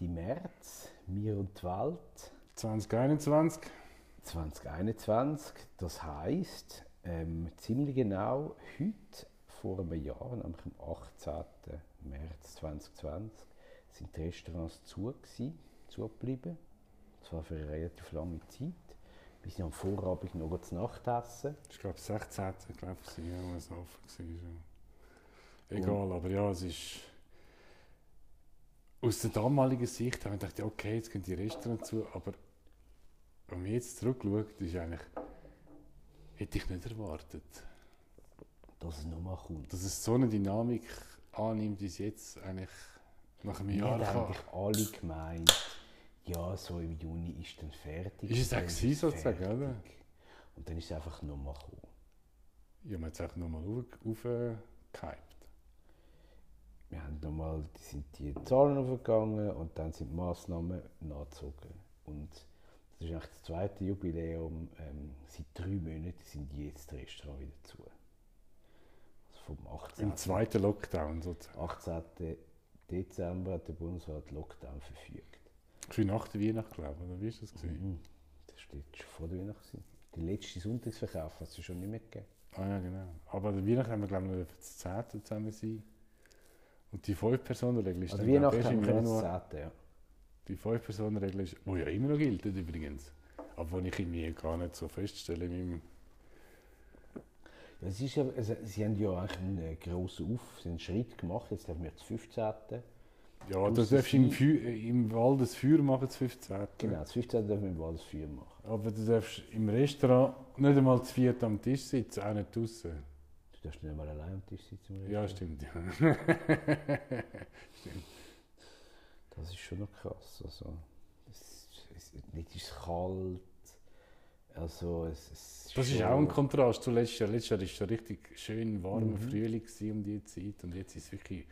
März, Mir und die Welt 2021. 2021. Das heisst, ähm, ziemlich genau heute vor einem Jahr, nämlich am 18. März 2020, sind die Restaurants zu gewesen, zugeblieben. Und zwar für eine relativ lange Zeit. Bis am Vorabend noch zu Nacht essen. Ich glaube, 16. glaube ich, wo es offen war. Egal, aber ja, es ist. Aus der damaligen Sicht habe ich gedacht, okay, jetzt gehen die Restaurants zu, aber wenn man jetzt zurückschaut, ist eigentlich. hätte ich nicht erwartet. Dass es nochmal kommt. Dass es so eine Dynamik annimmt, wie es jetzt eigentlich nach einem Wir Jahr haben kann. eigentlich alle gemeint, ja, so im Juni ist dann fertig. Ist es auch gewesen, es sozusagen, oder? Und dann ist es einfach nochmal gekommen. Ja, man hat es einfach nochmal aufgehypt. Wir haben nochmal, die sind die Zahlen aufgegangen und dann sind die Massnahmen nachgezogen. Und das ist eigentlich das zweite Jubiläum. Ähm, seit drei Monaten sind jetzt die Restaurants wieder zu. Also vom 18. Im zweiten Lockdown sozusagen. 18. Dezember hat der Bundesrat Lockdown verfügt. Für nach der Weihnacht, glaube ich, oder wie ist das? gewesen? Mhm. Das steht schon vor der Weihnachten. Der letzte Sonntagsverkauf hat es schon nicht mehr gegeben. Ah ja, genau. Aber der Weihnachten haben wir, glaube ich, noch das 10. zusammen sein. Und die 5-Personen-Regel ist An dann, Weihnachten erst haben im Januar. das 10. Ja. Die 5-Personen-Regel ist, die ja immer noch gilt übrigens. Aber die ich irgendwie gar nicht so feststelle in meinem... Ja, es ist ja, also, sie haben ja eigentlich einen äh, grossen Auf, haben einen Schritt gemacht, jetzt dürfen wir das 15. Ja, das darfst du im? Feu im Wald das Feuer machen, das 15. Genau, das 15. dürfen wir im Wald das Feuer machen. Aber du darfst im Restaurant nicht einmal zu viert am Tisch sitzen, auch nicht draußen. Du darfst nicht einmal allein am Tisch sitzen. im Ja, stimmt. Ja. Das ist schon noch krass. Also, es, es, nicht ist kalt. Also, es, es Das ist schon- auch ein Kontrast zu letztes Jahr. Letztes Jahr war es so richtig schön warmer Mhm. Frühling um diese Zeit und jetzt ist es wirklich...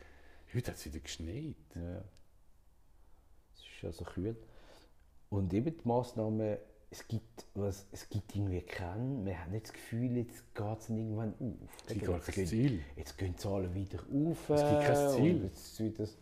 Heute hat es wieder geschneit. Ja. Es ist also kühl. Und eben die Massnahmen, es gibt, was, es gibt irgendwie keinen, wir haben nicht das Gefühl, jetzt geht es irgendwann auf. Es gibt gar kein Ziel. Jetzt gehen die Zahlen wieder auf. Es gibt kein äh, Ziel. Jetzt das,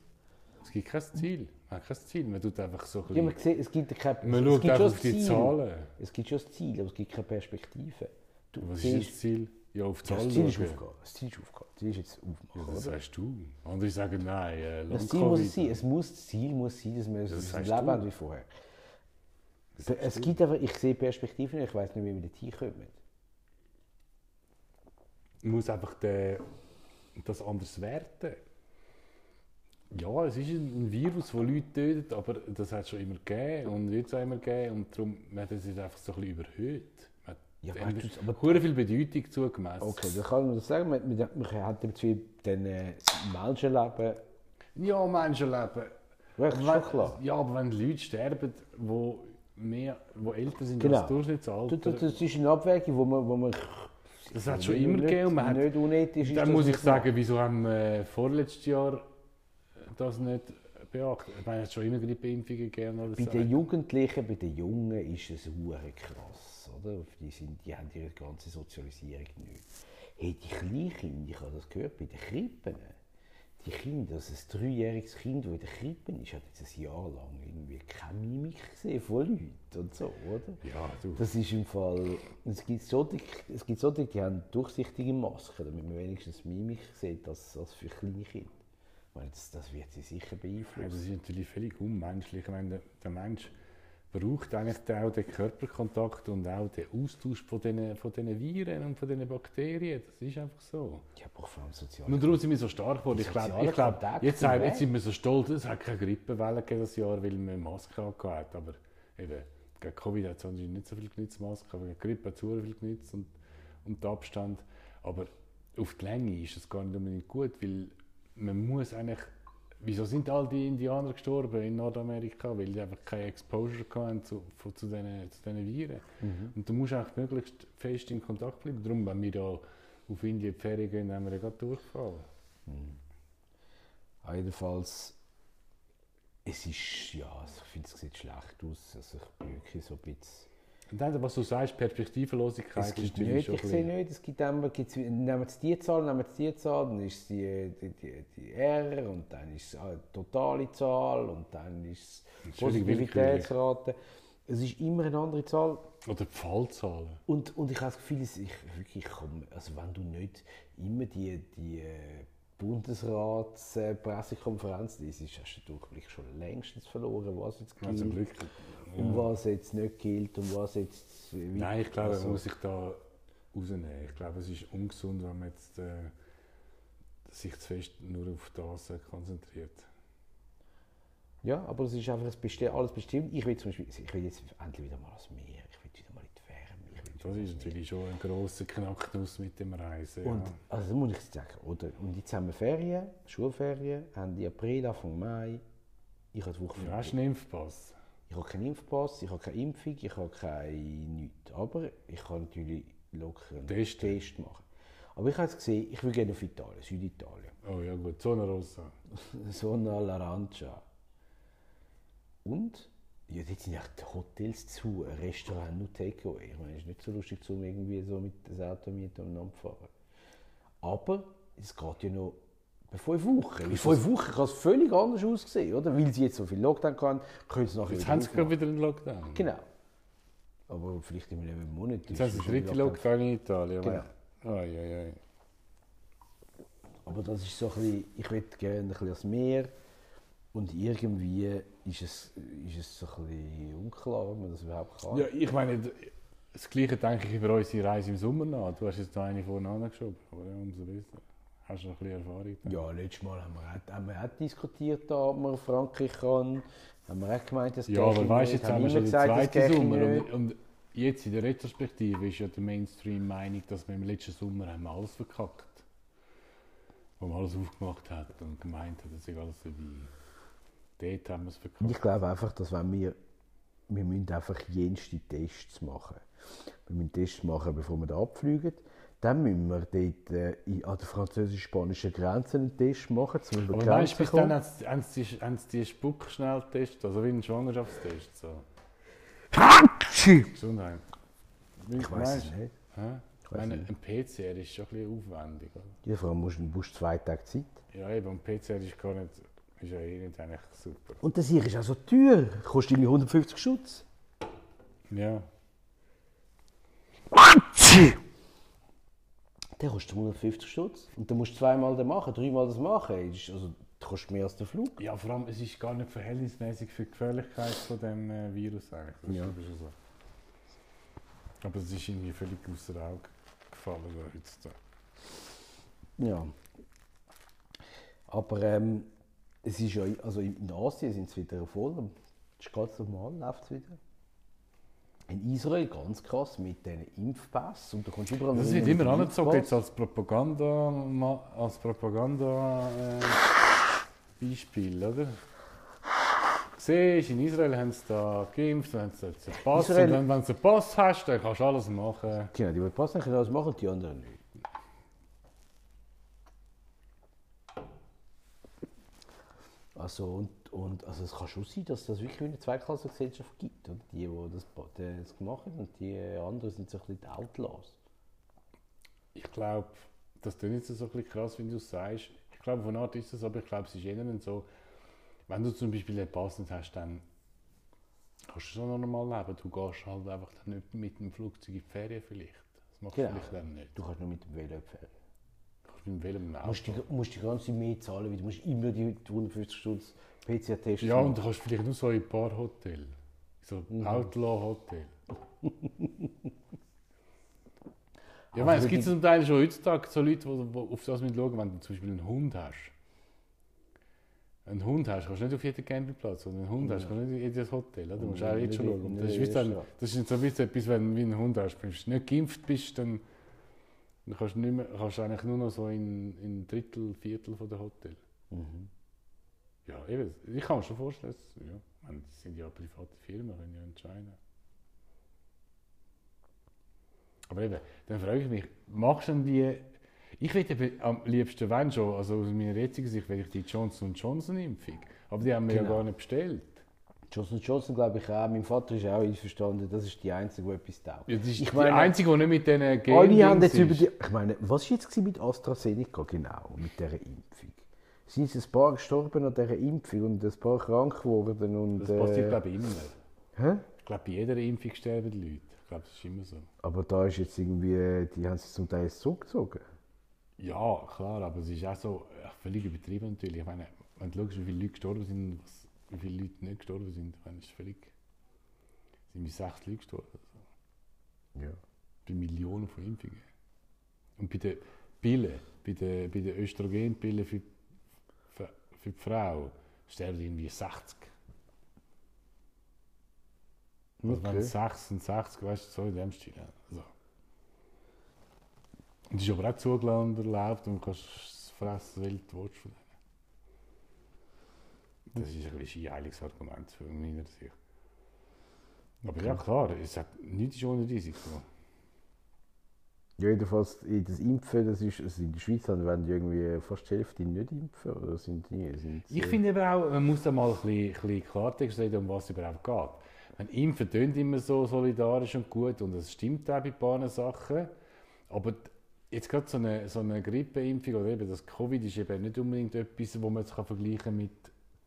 Es gibt kein Ziel. Man hat kein Ziel. Man tut einfach so ein ja, man sieht, es gibt kein Man es schaut gibt einfach schon auf die das Ziel. Zahlen. Es gibt schon das Ziel, aber es gibt keine Perspektive. Du Was ist siehst- das Ziel? Ja, auf Ja, Zahlen das Ziel ist aufgehen. Das Ziel ist aufgehen. Das Ziel ist jetzt Ja, aufmachen. das oder? sagst du. Andere sagen nein, äh, Das Ziel muss es sein. Es muss, das Ziel muss sein, dass wir das sagst Leben haben wie vorher. Es gibt einfach, ich sehe Perspektiven, ich weiß nicht, wie wir dorthin kommen. Man muss einfach den, das anders werten. Ja, es ist ein Virus, das Leute tötet, aber das hat es schon immer gegeben und wird es auch immer geben und darum man hat es jetzt einfach so ein bisschen überhöht. Man hat Ja, du, aber- viel Bedeutung zugemessen. Okay, dann kann man das sagen. Wir, wir, wir haben jetzt wie den äh, Menschenleben. Ja, Menschenleben. Ja, aber wenn Leute sterben, die mehr, wo älter sind Genau. als das Durchschnittsalter, Das, das, das ist eine Abwägung, wo man. Wo man das hat wo schon immer gegeben. und Man hat, nicht unethisch dann muss ich sagen, wieso haben wir äh, vorletztes Jahr das nicht beachtet? Ich meine, es hat schon immer Grippeimpfungen gegeben. Oder Bei so. den Jugendlichen, bei den Jungen ist es hure krass, oder? Die, sind, die haben ihre ganze Sozialisierung nicht. Hey, die Kleinkinder, ich habe das gehört, bei den Krippen, die Kinder, also ein dreijähriges Kind, das in der Krippe ist, hat jetzt ein Jahr lang irgendwie keine Mimik gesehen von Leuten und so, oder? Ja, du. Das ist im Fall, es gibt solche, es gibt solche die haben durchsichtige Masken, damit man wenigstens Mimik sieht, als, als für kleine Kinder. Ich meine, das, das wird sie sicher Ja, das beeinflussen. ist natürlich völlig unmenschlich. Ich meine, der, der Mensch braucht eigentlich auch den Körperkontakt und auch den Austausch von diesen, von diesen Viren und von diesen Bakterien. Das ist einfach so. Ja, aber vor allem soziale Nur darum sind wir so stark geworden. Ich glaube, ich Kontakte jetzt, haben- jetzt sind wir so stolz, es hat keine Grippewelle das Jahr, weil wir Masken hatten. Aber eben, gegen Covid hat es nicht so viel genützt, Masken, aber gegen Grippe hat es viel genützt und, und der Abstand. Aber auf die Länge ist es gar nicht unbedingt gut, weil man muss eigentlich... Wieso sind all die Indianer gestorben in Nordamerika? Weil die einfach keine Exposure hatten zu, von- zu diesen zu diesen Viren. Mhm. Und du musst eigentlich möglichst fest in Kontakt bleiben. Darum, wenn wir ja auf Indien in die Ferien gehen, haben wir ja Durchfall. Ah, Jedenfalls, es ist, ja, ich finde, es sieht schlecht aus. Also ich bin wirklich so ein bisschen... Und dann, was du sagst, Perspektivenlosigkeit Es gibt nicht, ich sehe nicht, es gibt einmal, gibt's, nehmen Sie die Zahl, nehmen Sie die Zahl, dann ist es die, die, die, die R und dann ist es eine totale Zahl und dann ist es willkürlich. Positivitätsrate. Es ist immer eine andere Zahl Oder die Fallzahlen. und, und ich habe das Gefühl, dass ich wirklich also wenn du nicht immer die, die äh, Bundesratspressekonferenz liest, hast du Durchblick schon längstens verloren, was jetzt gilt, Glück. und Ja. was jetzt nicht gilt und was jetzt... wie- Nein, ich glaube, also- man muss sich da rausnehmen. Ich glaube, es ist ungesund, wenn man jetzt äh, sich zu fest nur auf das äh, konzentriert. Ja, aber es ist einfach alles bestimmt. Ich will zum Beispiel, ich will jetzt endlich wieder mal ans Meer, ich will wieder mal in die Wärme. Ich will Das ist natürlich schon ein grosser Knacknuss mit dem Reisen. Und ja. also muss ich sagen, oder? Und jetzt haben wir Ferien, Schulferien, Ende April, Anfang Mai. Ich habe die Woche Du hast einen Impfpass. Ich habe keinen Impfpass, ich habe keine Impfung, ich habe kein nichts. Aber ich kann natürlich locker einen Testen. Test machen. Aber ich habe jetzt gesehen, ich will gerne auf Italien, Süditalien. Oh ja gut, Zona Rossa. Zona all'Arancia. Und? Ja, dort sind ja die Hotels zu, Restaurant nur Takeaway. Ich meine, es ist nicht so lustig, um irgendwie so mit dem Auto mieten und dann fahren. Aber es geht ja noch bei fünf Wochen. In fünf Wochen kann es völlig anders aussehen, oder? Weil sie jetzt so viel Lockdown haben, können sie nachher Jetzt wieder haben sie gerade wieder einen Lockdown. Genau. Aber vielleicht in einem Monat. Jetzt haben sie den dritten Lockdown in Italien. Genau. Oi, oi, oi. Aber das ist so ein bisschen, ich würde gerne ein bisschen ans Meer und irgendwie ist es, ist es so ein bisschen unklar, ob man das überhaupt kann. Ja, ich meine, das Gleiche denke ich über unsere Reise im Sommer nach. Du hast jetzt da eine vorne angeschoben, aber ja, umso besser. Hast du noch ein bisschen Erfahrung? da? Ja, letztes Mal haben wir, auch, haben wir auch diskutiert, da, ob man Frankreich kann. Haben wir auch gemeint, das Ja, aber weißt du, jetzt haben wir schon den zweiten Sommer. Und, und jetzt in der Retrospektive ist ja der Mainstream-Meinung, dass wir im letzten Sommer haben alles verkackt Wo man alles aufgemacht hat und gemeint hat, das ist alles so wie. Dort haben wir es Und verkackt. ich glaube einfach, dass wenn wir, wir müssen einfach jenste Tests machen. Wir müssen Tests machen, bevor wir da abfliegen. Dann müssen wir dort äh, an der französisch-spanischen Grenze einen Test machen, um über die Aber Grenze du, bis zu dann kommen. haben sie, haben sie, die- haben sie die Spuckschnelltest, also wie ein Schwangerschaftstest. So. Gesundheit. Ich weiß es nicht. Hä? Ich meine, ein PCR ist schon ein bisschen aufwendig. Oder? Ja, vor allem musst du musst zwei Tage Zeit. Ja, eben, und PCR ist gar nicht, ist ja eh nicht eigentlich super. Und das hier ist auch so teuer. Kostet irgendwie 150 Schutz. Ja, Der kostet 150 Schutz. Und dann musst du zweimal das machen, dreimal das machen. Das ist- Also, das kostet mehr als der Flug. ja, vor allem, es ist gar nicht verhältnismäßig für die Gefährlichkeit von dem äh, Virus eigentlich. Das Ja. ist schon so. Aber es ist irgendwie völlig außer Auge gefallen da heutzutage. Ja. Aber ähm, es ist ja, also in Asien sind sie wieder voll. Das ist ganz normal, läuft es wieder. In Israel ganz krass mit diesen Impfpass und da kommst du überall Das wird immer angezogen jetzt als Propaganda, als Propaganda äh, Beispiel, oder? Siehst, in Israel haben sie da geimpft, dann haben sie einen Pass. Israel- Und dann, wenn du einen Pass hast, dann kannst du alles machen. Genau, die, die Pass können das machen, die anderen nicht. Also, und, und also es kann schon sein, dass das wirklich eine Zweiklassengesellschaft gibt. Oder? Die, die das, das gemacht haben und die anderen sind so ein bisschen die Outlaws. Ich glaube, das klingt jetzt so ein bisschen krass, wenn du es sagst. Ich glaube, von Art ist es, aber ich glaube, es ist eher so, wenn du zum Beispiel einen Pass nicht hast, dann kannst du schon noch normal leben. Du gehst halt einfach dann nicht mit dem Flugzeug in die Ferien vielleicht. Das machst du Genau. vielleicht dann nicht. Du kannst nur mit dem Velo fahren. Du kannst mit welchem Du Auto. musst die, musst die ganze mehr zahlen, weil du musst immer die 150 Stunden PCR-Tests Ja, und du kannst vielleicht nur so in ein paar Hotels. So Mhm. Outlaw-Hotel. ja, meine, es gibt zum Teil schon heutzutage so Leute, die, auf das mit schauen, wenn du zum Beispiel einen Hund hast. Einen Hund hast, kannst du nicht auf jeden Campingplatz, sondern einen Hund hast, kannst du nicht in jedes Hotel. Oder? Du musst auch jetzt schon schauen. Das ist, in dann, das ist so ein bisschen etwas, wenn du einen Hund hast. Wenn du nicht geimpft bist, dann, dann kannst, du nicht mehr, kannst eigentlich nur noch so in, in ein Drittel, Viertel von der Hotel. Mhm. Ja, eben. Ich kann mir schon vorstellen, dass, ja, meine, das sind ja private Firmen, können ja entscheiden. Aber eben, dann frage ich mich, machst du denn die... Ich würde am liebsten, wenn schon, also aus meiner jetzigen Sicht, will ich die Johnson Johnson Impfung. Aber die haben wir ja Genau. gar nicht bestellt. Johnson Johnson glaube ich auch. Mein Vater ist auch einverstanden, das ist die einzige, die etwas taugt. Ja, das ist Ich die meine- einzige, die nicht mit diesen Alle haben jetzt über die. Ich meine, was war jetzt mit AstraZeneca genau, mit dieser Impfung? Sind jetzt ein paar gestorben an dieser Impfung und ein paar krank geworden? Und, Das passiert, äh, glaube ich, immer. hä? Ich glaube, bei jeder Impfung sterben die Leute. Ich glaube, das ist immer so. Aber da ist jetzt irgendwie, die haben sich zum Teil zurückgezogen. Ja, klar, aber es ist auch so völlig übertrieben natürlich. Ich meine, wenn du schaust, wie viele Leute gestorben sind, was, wie viele Leute nicht gestorben sind, ich meine, das ist völlig... Sind wie sechs Leute gestorben. Also, Ja. bei Millionen von Impfungen. Und bei den Pillen, bei den, bei den Östrogenpillen für, für, für die Frau, sterben irgendwie 60. Also wenn Okay. 66, weißt du, so in dem Stil. Also. Und es ist aber auch zugelassen und erlaubt und du kannst es fressen, weil du willst von denen. Das ist ein bisschen ein Heilungsargument von meiner Sicht. Aber ja, klar, es hat nichts ohne Risiko. Ja, jedenfalls, das Impfen, das ist, also in der Schweiz werden irgendwie fast die Hälfte nicht impfen, oder sind die? Sind Ich finde aber auch, man muss da mal ein bisschen, ein bisschen Klartext reden, um was es überhaupt geht. Wenn Impfen tönt immer so solidarisch und gut und es stimmt auch bei ein paar Sachen, aber jetzt gerade so eine, so eine Grippeimpfung oder eben das Covid ist eben nicht unbedingt etwas, wo man kann vergleichen kann mit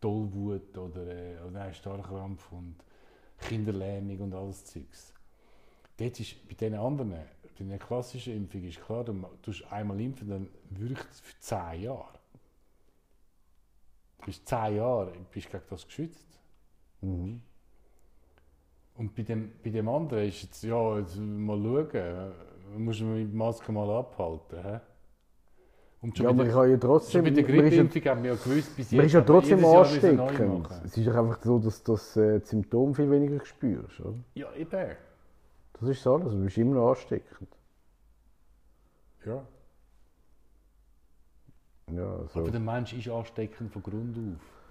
Tollwut oder, äh, oder nein, Starrkrampf und Kinderlähmung und alles Zeugs. Dort ist bei den anderen, bei den klassischen Impfungen ist klar, du tust einmal impfen, dann wirkt es für 10 Jahre. Du bist 10 Jahre bist gegen das geschützt. Mhm. Und bei dem, bei dem anderen ist jetzt, ja, jetzt mal schauen, muss man mit der Maske mal abhalten. Hä? Und schon Ja, man der, kann ja schon trotzdem. der man ist ja- Grippeimpfung haben wir ja gewusst, bis Man jetzt. ist ja aber trotzdem ansteckend. Es ist doch einfach so, dass du das äh, Symptom viel weniger spürst. Oder? Ja, eben. Das ist alles. Du bist immer noch ansteckend. Ja. Ja, so. Aber der Mensch ist ansteckend von Grund auf.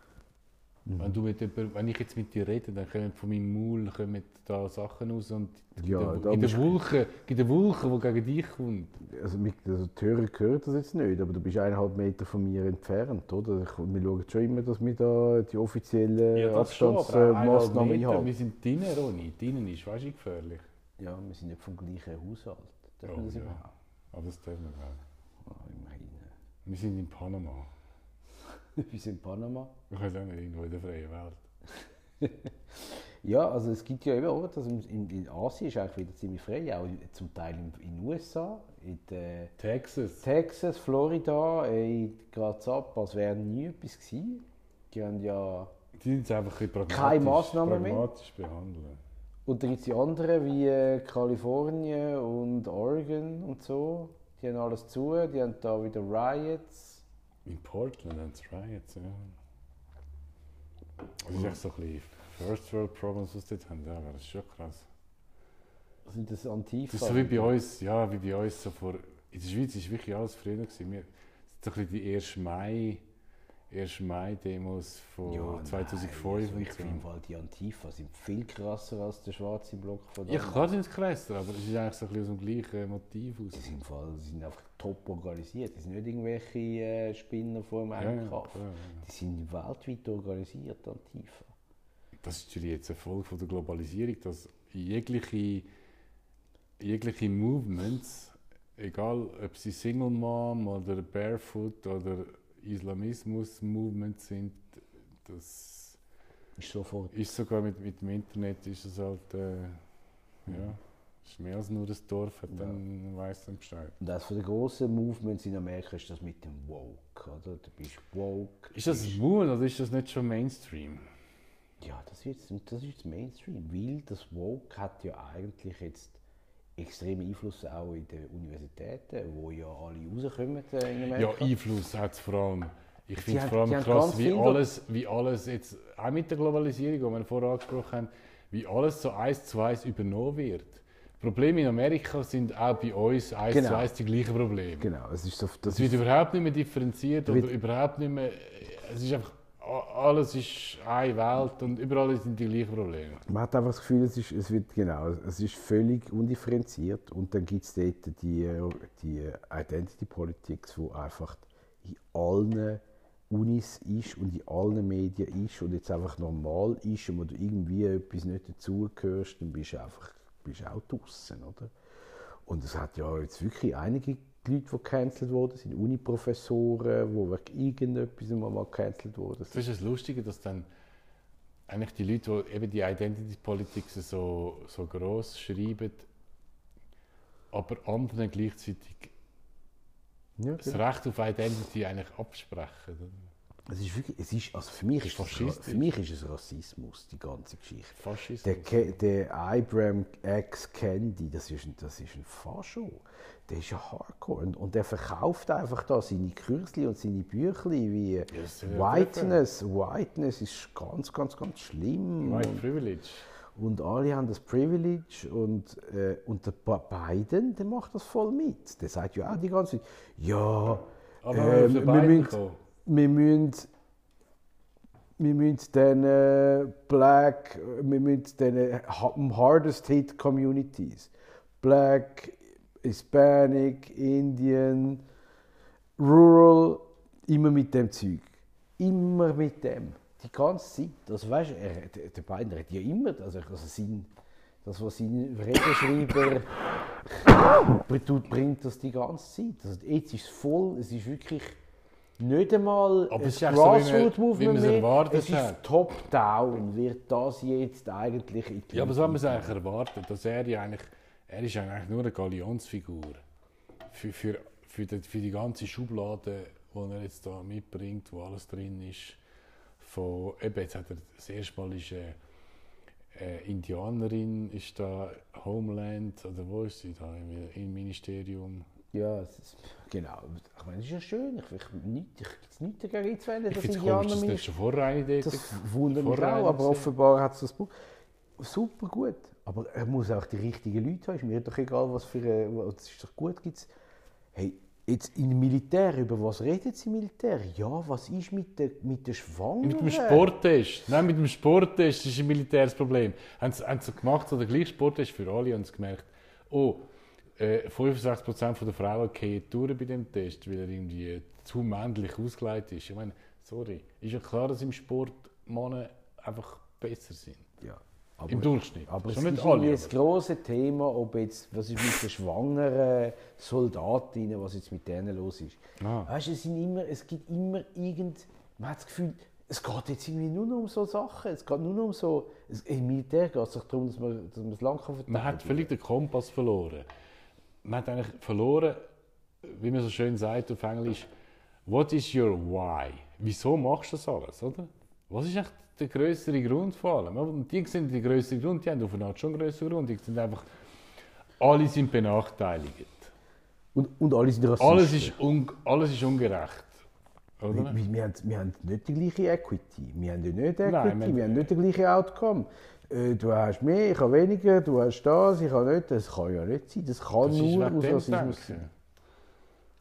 Mhm. Wenn, du mit jemand, wenn ich jetzt mit dir rede, dann kommen von meinem Maul kommen da Sachen raus und Ja, in der, in musst- der Wolke, in der Wolke, die gegen dich kommt. Also, mit- also die Hörer hören das jetzt nicht, aber du bist eineinhalb Meter von mir entfernt, oder? Ich, wir schauen schon immer, dass wir da die offiziellen Abstandsmaßnahmen Wir einhalten. sind drinnen, Ronny. Drinnen ist weißt du, gefährlich. Ja, wir sind nicht vom gleichen Haushalt. Dürfen Oh, wir das ja. überhaupt? Aber das dürfen wir auch. Oh, immerhin. Wir sind in Panama. wir sind in Panama. Ich weiß auch nicht, irgendwo in der freien Welt. Ja, also es gibt ja eben auch, dass in, in Asien ist eigentlich wieder ziemlich frei, auch in- zum Teil in den USA, in äh, Texas. Texas, Florida, geht es ab, als wäre nie etwas gewesen. Die haben ja... Die sind jetzt einfach ein pragmatisch, Keine Massnahmen mehr? pragmatisch behandeln. Und dann gibt es die anderen, wie äh, Kalifornien und Oregon und so. Die haben alles zu, die haben da wieder Riots. In Portland sie Riots, ja. Das ist echt so ein bisschen First World Problems, was sie dort haben. Ja, aber das ist schon krass. Sind das Antifa? Das ist so wie bei uns, ja, wie bei uns so vor... In der Schweiz war wirklich alles früher. Gewesen. Wir, so ein bisschen die 1. Mai... 1. Mai-Demos von Ja, 2005 nein, also ich so. finde im Fall die Antifa sind viel krasser als der schwarze Block von Ja, damals. klar sind es krasser, aber es ist eigentlich so ein bisschen aus dem gleichen Motiv aus. Die sind, im Fall, die sind einfach top organisiert. Die sind nicht irgendwelche äh, Spinner vor dem Ja, ja, Einkauf. ja, ja. Die sind weltweit organisiert, Antifa. Das ist natürlich jetzt eine Folge von der Globalisierung, dass jegliche, jegliche Movements, egal ob sie Single Mom oder Barefoot oder Islamismus-Movements sind, das Ist sofort. ist sogar mit, mit dem Internet ist es halt, äh, ja, ist mehr als nur das Dorf, hat Ja. dann weiss dann Bescheid. Und eines der grossen Movements in Amerika ist das mit dem Woke. Oder? Du bist woke. Ist das Movement oder ist das nicht schon Mainstream? Ja, das ist, jetzt, das ist Mainstream, weil das Woke hat ja eigentlich jetzt extremen Einfluss auch in den Universitäten, wo ja alle rauskommen äh, in Ja, Amerika. Einfluss hat es vor allem. Ich finde es vor allem krass, wie alles, wie alles jetzt, auch mit der Globalisierung, die wir vorher angesprochen haben, wie alles so eins zu eins übernommen wird. Probleme in Amerika sind auch bei uns eins Genau. zu eins die gleichen Probleme. Genau, es ist so, das Es wird überhaupt nicht mehr differenziert oder überhaupt nicht mehr. Es ist einfach, alles ist eine Welt und überall sind die gleichen Probleme. man hat einfach das Gefühl, es, ist, es wird genau, es ist völlig undifferenziert und dann gibt es dort die, die Identity Politics, wo einfach in allen Unis ist und in allen Medien ist und jetzt einfach normal ist und wo du irgendwie etwas nicht dazugehörst, dann bist du einfach bist auch draußen, oder? Und es hat ja jetzt wirklich einige Leute, die gecancelt wurden, sind Uniprofessoren, die wegen irgendetwas mal gecancelt wurden. Das ist das Lustige, dass dann eigentlich die Leute, die eben die Identity Politics so, so gross schreiben, aber anderen gleichzeitig Ja, das Recht auf Identity eigentlich absprechen. Es ist wirklich, es ist, also für mich ist, Faschistisch. für mich ist es Rassismus, die ganze Geschichte. Faschismus. Der, der Ibram X Candy, das ist ein, das ist ein Fascho. Der ist ja Hardcore. Und, und der verkauft einfach da seine Kürzli und seine Büchli wie ja Whiteness. Whiteness ist ganz, ganz, ganz schlimm. White Und, Privilege. und alle haben das Privilege. Und, äh, und der Biden, der macht das voll mit. Der sagt ja auch die ganze Zeit, ja, Aber äh, ähm, wir, müssen. Wir müssen wir müssen den äh, Black, wir müssen den ha- hardest hit Communities, Black, Hispanic, Indian, Rural, immer mit dem Zeug. Immer mit dem. Die ganze Zeit. Also weißt du, er, der, Biden hat ja immer, also, also sein, das, was sein Redenschreiber bringt das die ganze Zeit. Also jetzt ist es voll, es ist wirklich nicht einmal Aber ein so, Grassroot-Movement es mehr. Es ist top-down, wird das jetzt eigentlich in die Ja, aber so haben wir es eigentlich erwartet, dass er ja eigentlich, er ist eigentlich nur eine Galionsfigur für, für, für, die, für die ganze Schublade, die er jetzt da mitbringt, wo alles drin ist. Von, eben, jetzt hat er das erste Mal ist, äh, äh, Indianerin, ist da Homeland, oder wo ist sie da, im, im Ministerium? Ja, es ist, genau. Ich meine, es ist ja schön. Ich, ich, nicht, ich gibt nichts dagegen einzuwenden, Ich dass finde es komisch, dass das schon vorher eine Idee Das wundert mich auch, eine aber offenbar hat es das Buch. Super gut. Aber er muss auch die richtigen Leute haben. Ist mir doch egal, was für. äh, Das ist doch gut. Gibt's. Hey, jetzt im Militär, über was redet sie im Militär? Ja, was ist mit der, mit der Schwangeren? Mit dem Sporttest. Nein, mit dem Sporttest ist ein militäres Problem. Haben sie, haben sie gemacht, so der gleiche Sporttest für alle, haben sie gemerkt, oh, äh, 65% der Frauen gehen durch bei dem Test, weil er irgendwie zu männlich ausgelegt ist. Ich meine, sorry, ist ja klar, dass im Sport Männer einfach besser sind. Ja. Aber, Im Durchschnitt. aber es ist alle. das große Thema, ob jetzt, was ist mit den schwangeren Soldatinnen, was jetzt mit denen los ist. Ah. Weißt, du, es, sind immer, es gibt immer irgend, man hat das Gefühl, es geht jetzt irgendwie nur noch um so Sachen. Es geht nur noch um so, es, im Militär geht es doch darum, dass man, dass man das Land kann Man hat völlig den Kompass verloren. Man hat eigentlich verloren, wie man so schön sagt auf Englisch, what is your why? Wieso machst du das alles, oder? Was ist eigentlich der größere Grund vor allem? Und die sind der größere Grund, die haben auf eine Art schon einen größeren Grund. Die sind einfach, alle sind benachteiligt. Und, und alle sind Rassisten. Alles ist, un, alles ist ungerecht. Oder? Wir, wir, haben, wir haben nicht die gleiche Equity. Wir haben nicht Equity, Nein, wir- wir haben nicht den gleichen Outcome. Äh, Du hast mehr, ich habe weniger, du hast das, ich habe nicht. Das kann ja nicht sein. Das kann Das ist nur aus Rassismus sein.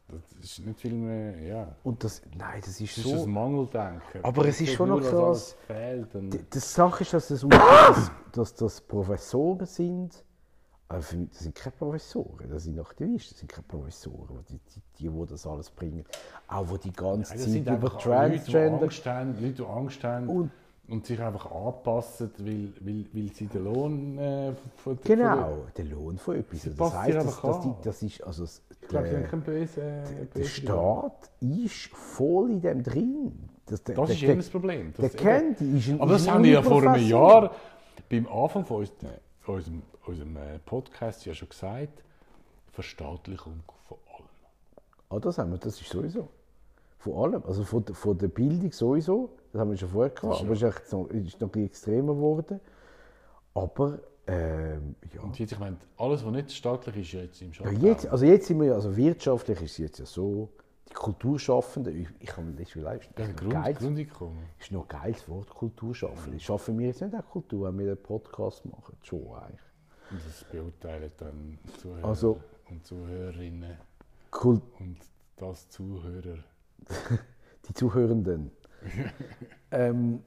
Das ist nicht viel mehr, ja. Und das, nein, das ist Das ist so. das Mangeldenken. Aber es ist schon noch krass. und Die, die Sache ist, dass das, dass, dass das Professoren sind. Aber für mich, das sind keine Professoren, das sind Aktivisten, das sind keine Professoren, die, die, die, die das alles bringen. Auch die die ganze Zeit über einfach Leute, die Transgender. Angst haben, Leute, die Angst haben Und- und, sich einfach anpassen, weil, weil, weil sie den Lohn äh, von der- Genau, der Lohn von etwas. Das heisst, die, an. das ist, also das- Ich glaube, sie haben der, keinen bösen, der bösen Staat ist voll in dem drin. Das, der, Das der, ist immer das Problem. der Das- kennt die, ist ein, Aber das haben wir ja vor einem. Jahr beim Anfang von unserem, unserem, unserem äh, Podcast ja schon gesagt. Verstaatlichung von allem. Ah, das haben wir, das ist sowieso. Von allem. Also von, der- von der Bildung sowieso, das haben wir schon vorher gehabt, aber es ist, so, ist noch ein bisschen extremer geworden. Aber, ähm, ja. Und jetzt, ich meine, alles, was nicht staatlich ist, ist jetzt im ja Schatten. jetzt, also jetzt sind wir ja, also wirtschaftlich ist es jetzt ja so, die Kulturschaffenden, ich, ich kann mir das schon leisten. Das ist noch Grund, geil, Grundeinkommen. ist noch ein geiles Wort, Kulturschaffende. Schaffen wir jetzt nicht auch Kultur, wenn wir einen Podcast machen? Schon eigentlich. Und das beurteilen dann Zuhörer Also- und Zuhörerinnen Kult, und das Zuhörer. die Zuhörenden. ähm,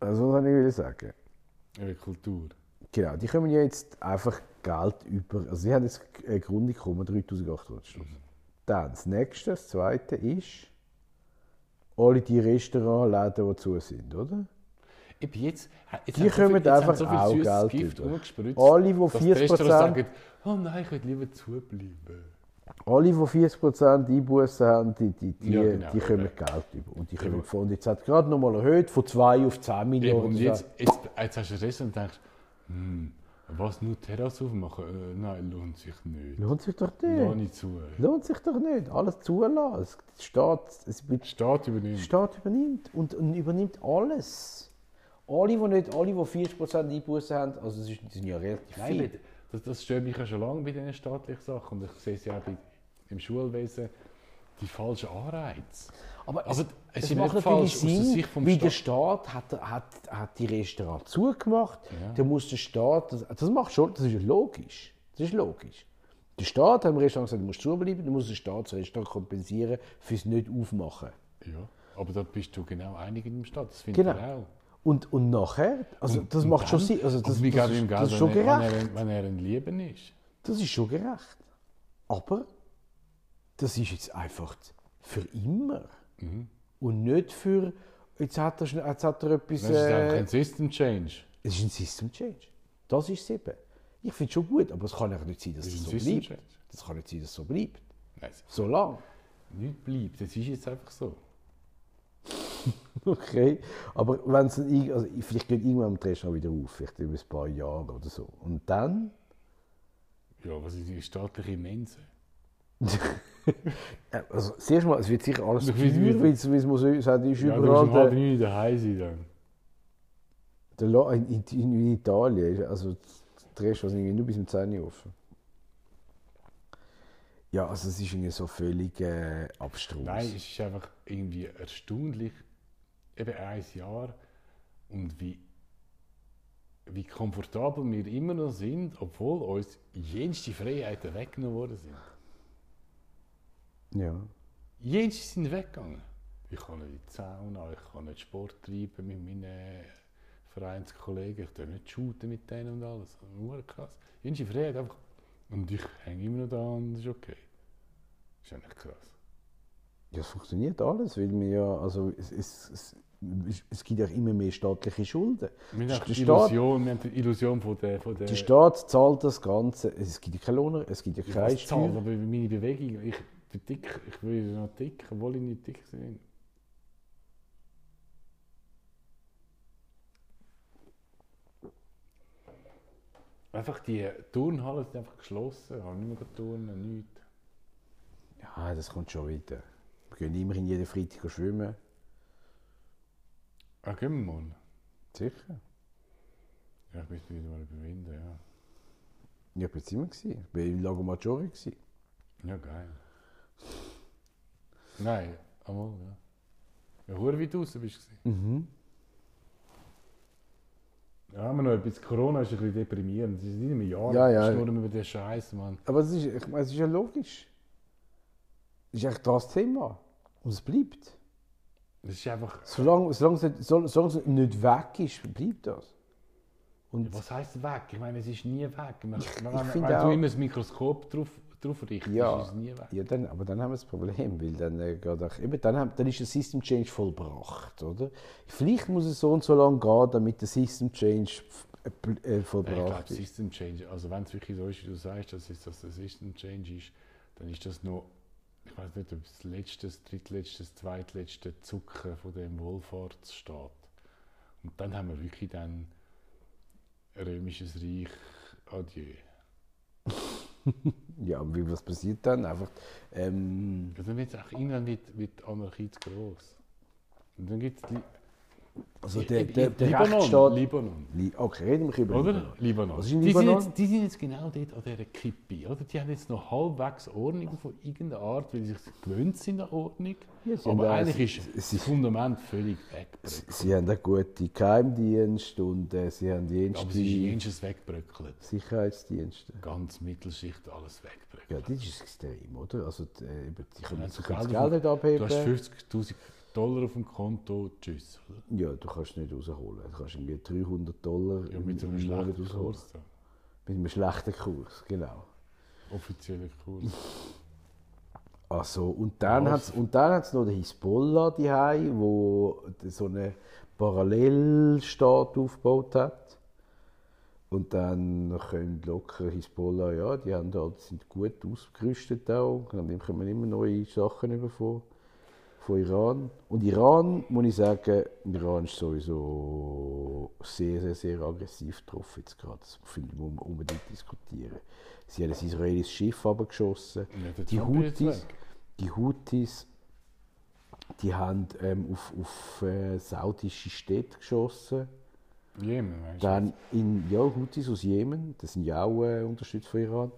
also, was soll ich sagen? Eben Kultur. Genau, die kommen ja jetzt einfach Geld über. Also, sie haben jetzt ein Grundeinkommen 3800 Stunden. Dann das nächste, das zweite ist alle die Restaurantläden, die zu sind, oder? Eben jetzt, jetzt Die so kommen viel- jetzt einfach so auch Geld Gift über. Alle, die dass die 40%, Restaurants sagen, oh nein, ich würde lieber zubleiben. Alle, die 40% Einbußen haben, die, die, die, Ja, genau, die kommen ja. Geld über. Und die kommen von, jetzt hat gerade noch mal erhöht, von 2 auf 10 Eben, Millionen. und jetzt, jetzt, jetzt hast du Restaurant und denkst, hm, was nur Terrasse aufmachen? Äh, nein, lohnt sich nicht. Lohnt sich doch nicht. nicht zu. Lohnt sich doch nicht. Alles zulassen. Es- Der Staat, es wird Der Staat übernimmt. Staat übernimmt und, und übernimmt alles. Alle, die nicht, alle, die 40% Einbußen haben, also das, ist, das sind ja relativ viele. Das, das stört mich ja schon lange bei diesen staatlichen Sachen. Und ich sehe es ja auch bei, im Schulwesen, die falschen Anreize. Aber Aber es, es macht natürlich falsch aus der Sinn, weil der Staat. Hat, hat, hat die Restaurants zugemacht, Ja. dann muss der Staat, das, das macht schon, das ist logisch. Das ist logisch. Der Staat hat im Restaurant gesagt, du musst zubleiben, dann muss der Staat das Restaurant kompensieren fürs nicht aufmachen. Ja, aber da bist du genau einig in dem Staat. Das finde Genau. ich auch. Und, und nachher, also Und- das und macht schon dann- Sinn, also das, wir das, ist, das ist schon wenn, er- gerecht. wenn, er, wenn er ein Lieben ist. Das ist schon gerecht. Aber das ist jetzt einfach für immer. Mhm. Und nicht für, jetzt hat er, jetzt hat er etwas. Das ist einfach Äh, ein System Change. es ist ein System Change. Das ist es eben. Ich finde es schon gut, aber es kann ja nicht sein, dass Das es ist so System bleibt. Change. Das kann nicht sein, dass es so bleibt. Nein, es- So lang. nichts bleibt. Das ist jetzt einfach so. Okay. Aber wenn es also vielleicht geht irgendwann das Restaurant wieder auf, vielleicht in ein paar Jahren oder so. Und dann. Ja, was ist die staatliche Mense? äh, Also, zuerst mal, es wird sicher alles nicht, wie- weil es es muss sagen, ist Ja, du überall um halb der, neun daheim sein dann. der La- in, in, in Italien, ist also Restaurant sind irgendwie nur bis um 10 Uhr offen. Ja, also es ist irgendwie so völlig äh, abstrus. Nein, es ist einfach irgendwie erstaunlich, eben ein Jahr und wie, wie komfortabel wir immer noch sind, obwohl uns jenste Freiheiten weggenommen worden sind. Ja. Jenste sind weggegangen. Ich kann nicht in die Sauna, ich kann nicht Sport treiben mit meinen Vereinskollegen, ich darf nicht shooten mit denen und alles. Nur krass. Jenste Freiheit einfach. Und ich hänge immer noch da und das ist okay. Das ist eigentlich krass. Ja, es funktioniert alles, weil wir ja, also es, es, es, es gibt ja immer mehr staatliche Schulden. Wir haben die Staat- Illusion, wir haben die Illusion von der... Von der Der Staat zahlt das Ganze. Es gibt ja keine Lohn, es gibt ja ich keine Zahlen, Steuer. aber meine Bewegung, ich bin dick, ich will noch dick, obwohl ich nicht dick bin. Einfach die Turnhallen sind einfach geschlossen, ich habe nicht mehr turnen, nichts. Ja, das kommt schon wieder. Wir gehen immerhin jeden Freitag schwimmen. Ah, gehen wir mal. Sicher. Ja, ich müsste wieder mal überwinden, ja. Ja, ich war immer. Ich war in Lago Maggiore. Ja, geil. Nein, einmal, ja. Ja, hure weit draußen bist du. Mhm. Ja, haben wir noch etwas. Corona ist ein bisschen deprimierend. Es ist nicht mehr Jahr, Ja, ja. schnurren über den Scheiß, Mann. Aber es ist, ich meine, es ist ja logisch. Es ist eigentlich das Thema. Und es bleibt. Es ist einfach. Solange, solange, es, nicht- solange es nicht weg ist, bleibt das. Und Was heisst weg? Ich meine, es ist nie weg. Man, Ich- wenn ich wenn finde du auch- immer das Mikroskop drauf, drauf richtest, Ja. ist es nie weg. Ja, dann, aber dann haben wir das Problem, weil dann, äh, geht auch, eben, dann, haben, dann ist der System Change vollbracht, oder? Vielleicht muss es so und so lange gehen, damit der System Change äh, äh, Ja, ich vollbracht glaube, ist. System Change, also wenn es wirklich so ist, wie du sagst, dass es der System Change ist, dann ist das noch, ich weiß nicht, ob das letzte, das drittletzte, das zweitletzte Zucken von dem Wohlfahrtsstaat. Und dann haben wir wirklich dann römisches Reich, adieu. Ja, und wie, was passiert dann? Einfach, ähm, Ja, dann wird es auch irgendwann wird, wird Anarchie zu groß. Und dann gibt es also der, der, der Libanon, Rechtsstaat... Libanon. Li okay, reden wir über Oder? Libanon. Libanon. Was ist in die, sind jetzt, die sind jetzt genau dort an dieser Kippe. Oder? Die haben jetzt noch halbwegs Ordnung von irgendeiner Art, weil sie sich gewöhnt sind an Ordnung. Ja, sie Aber eigentlich sie- ist sie- das Fundament völlig weggebröckelt. Sie haben einen guten Geheimdienst und äh, sie haben Aber es ist Dienste, jenseits weggebröckelt. Sicherheitdienste. Ganz Mittelschicht, alles weggebröckelt. Ja, das ist extrem, oder? Also, die, äh, eben, die können Ja, das du Geld, Geld nicht Du abheben. hast 50'000 Dollar auf dem Konto, tschüss. Oder? Ja, du kannst nicht rausholen. Du kannst irgendwie 300 Dollar Ja, mit einem schlechten rausholen. Kurs. Da. Mit einem schlechten Kurs, genau. Offizieller Kurs. Also, und dann dann hat's noch den Hisbollah die wo so einen Parallelstaat aufgebaut hat. Und dann können locker Hisbollah, ja, die haben halt, sind gut ausgerüstet auch. Dann kommen immer neue Sachen über von, Iran. Und Iran, muss ich sagen, Iran ist sowieso sehr, sehr, sehr aggressiv drauf jetzt gerade. Das finde ich, muss man unbedingt diskutieren. Sie haben ein israelisches Schiff abgeschossen. Ja, Die Houthis, die Houthis, die haben ähm, auf, auf äh, saudische Städte geschossen. Jemen, weißt du? Dann in ja, Houthis aus Jemen, das sind ja auch äh, unterstützt von Iran.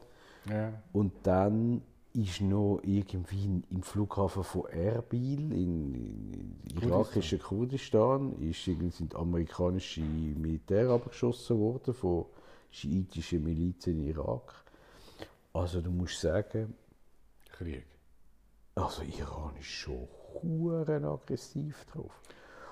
Ja. Und dann ist noch irgendwie im Flughafen von Erbil in, in irakischen Kurdistan ist, irgendwie sind amerikanische Militär abgeschossen worden von schiitischen Milizen in Irak. Also du musst sagen, Krieg. also Iran ist schon huren aggressiv drauf.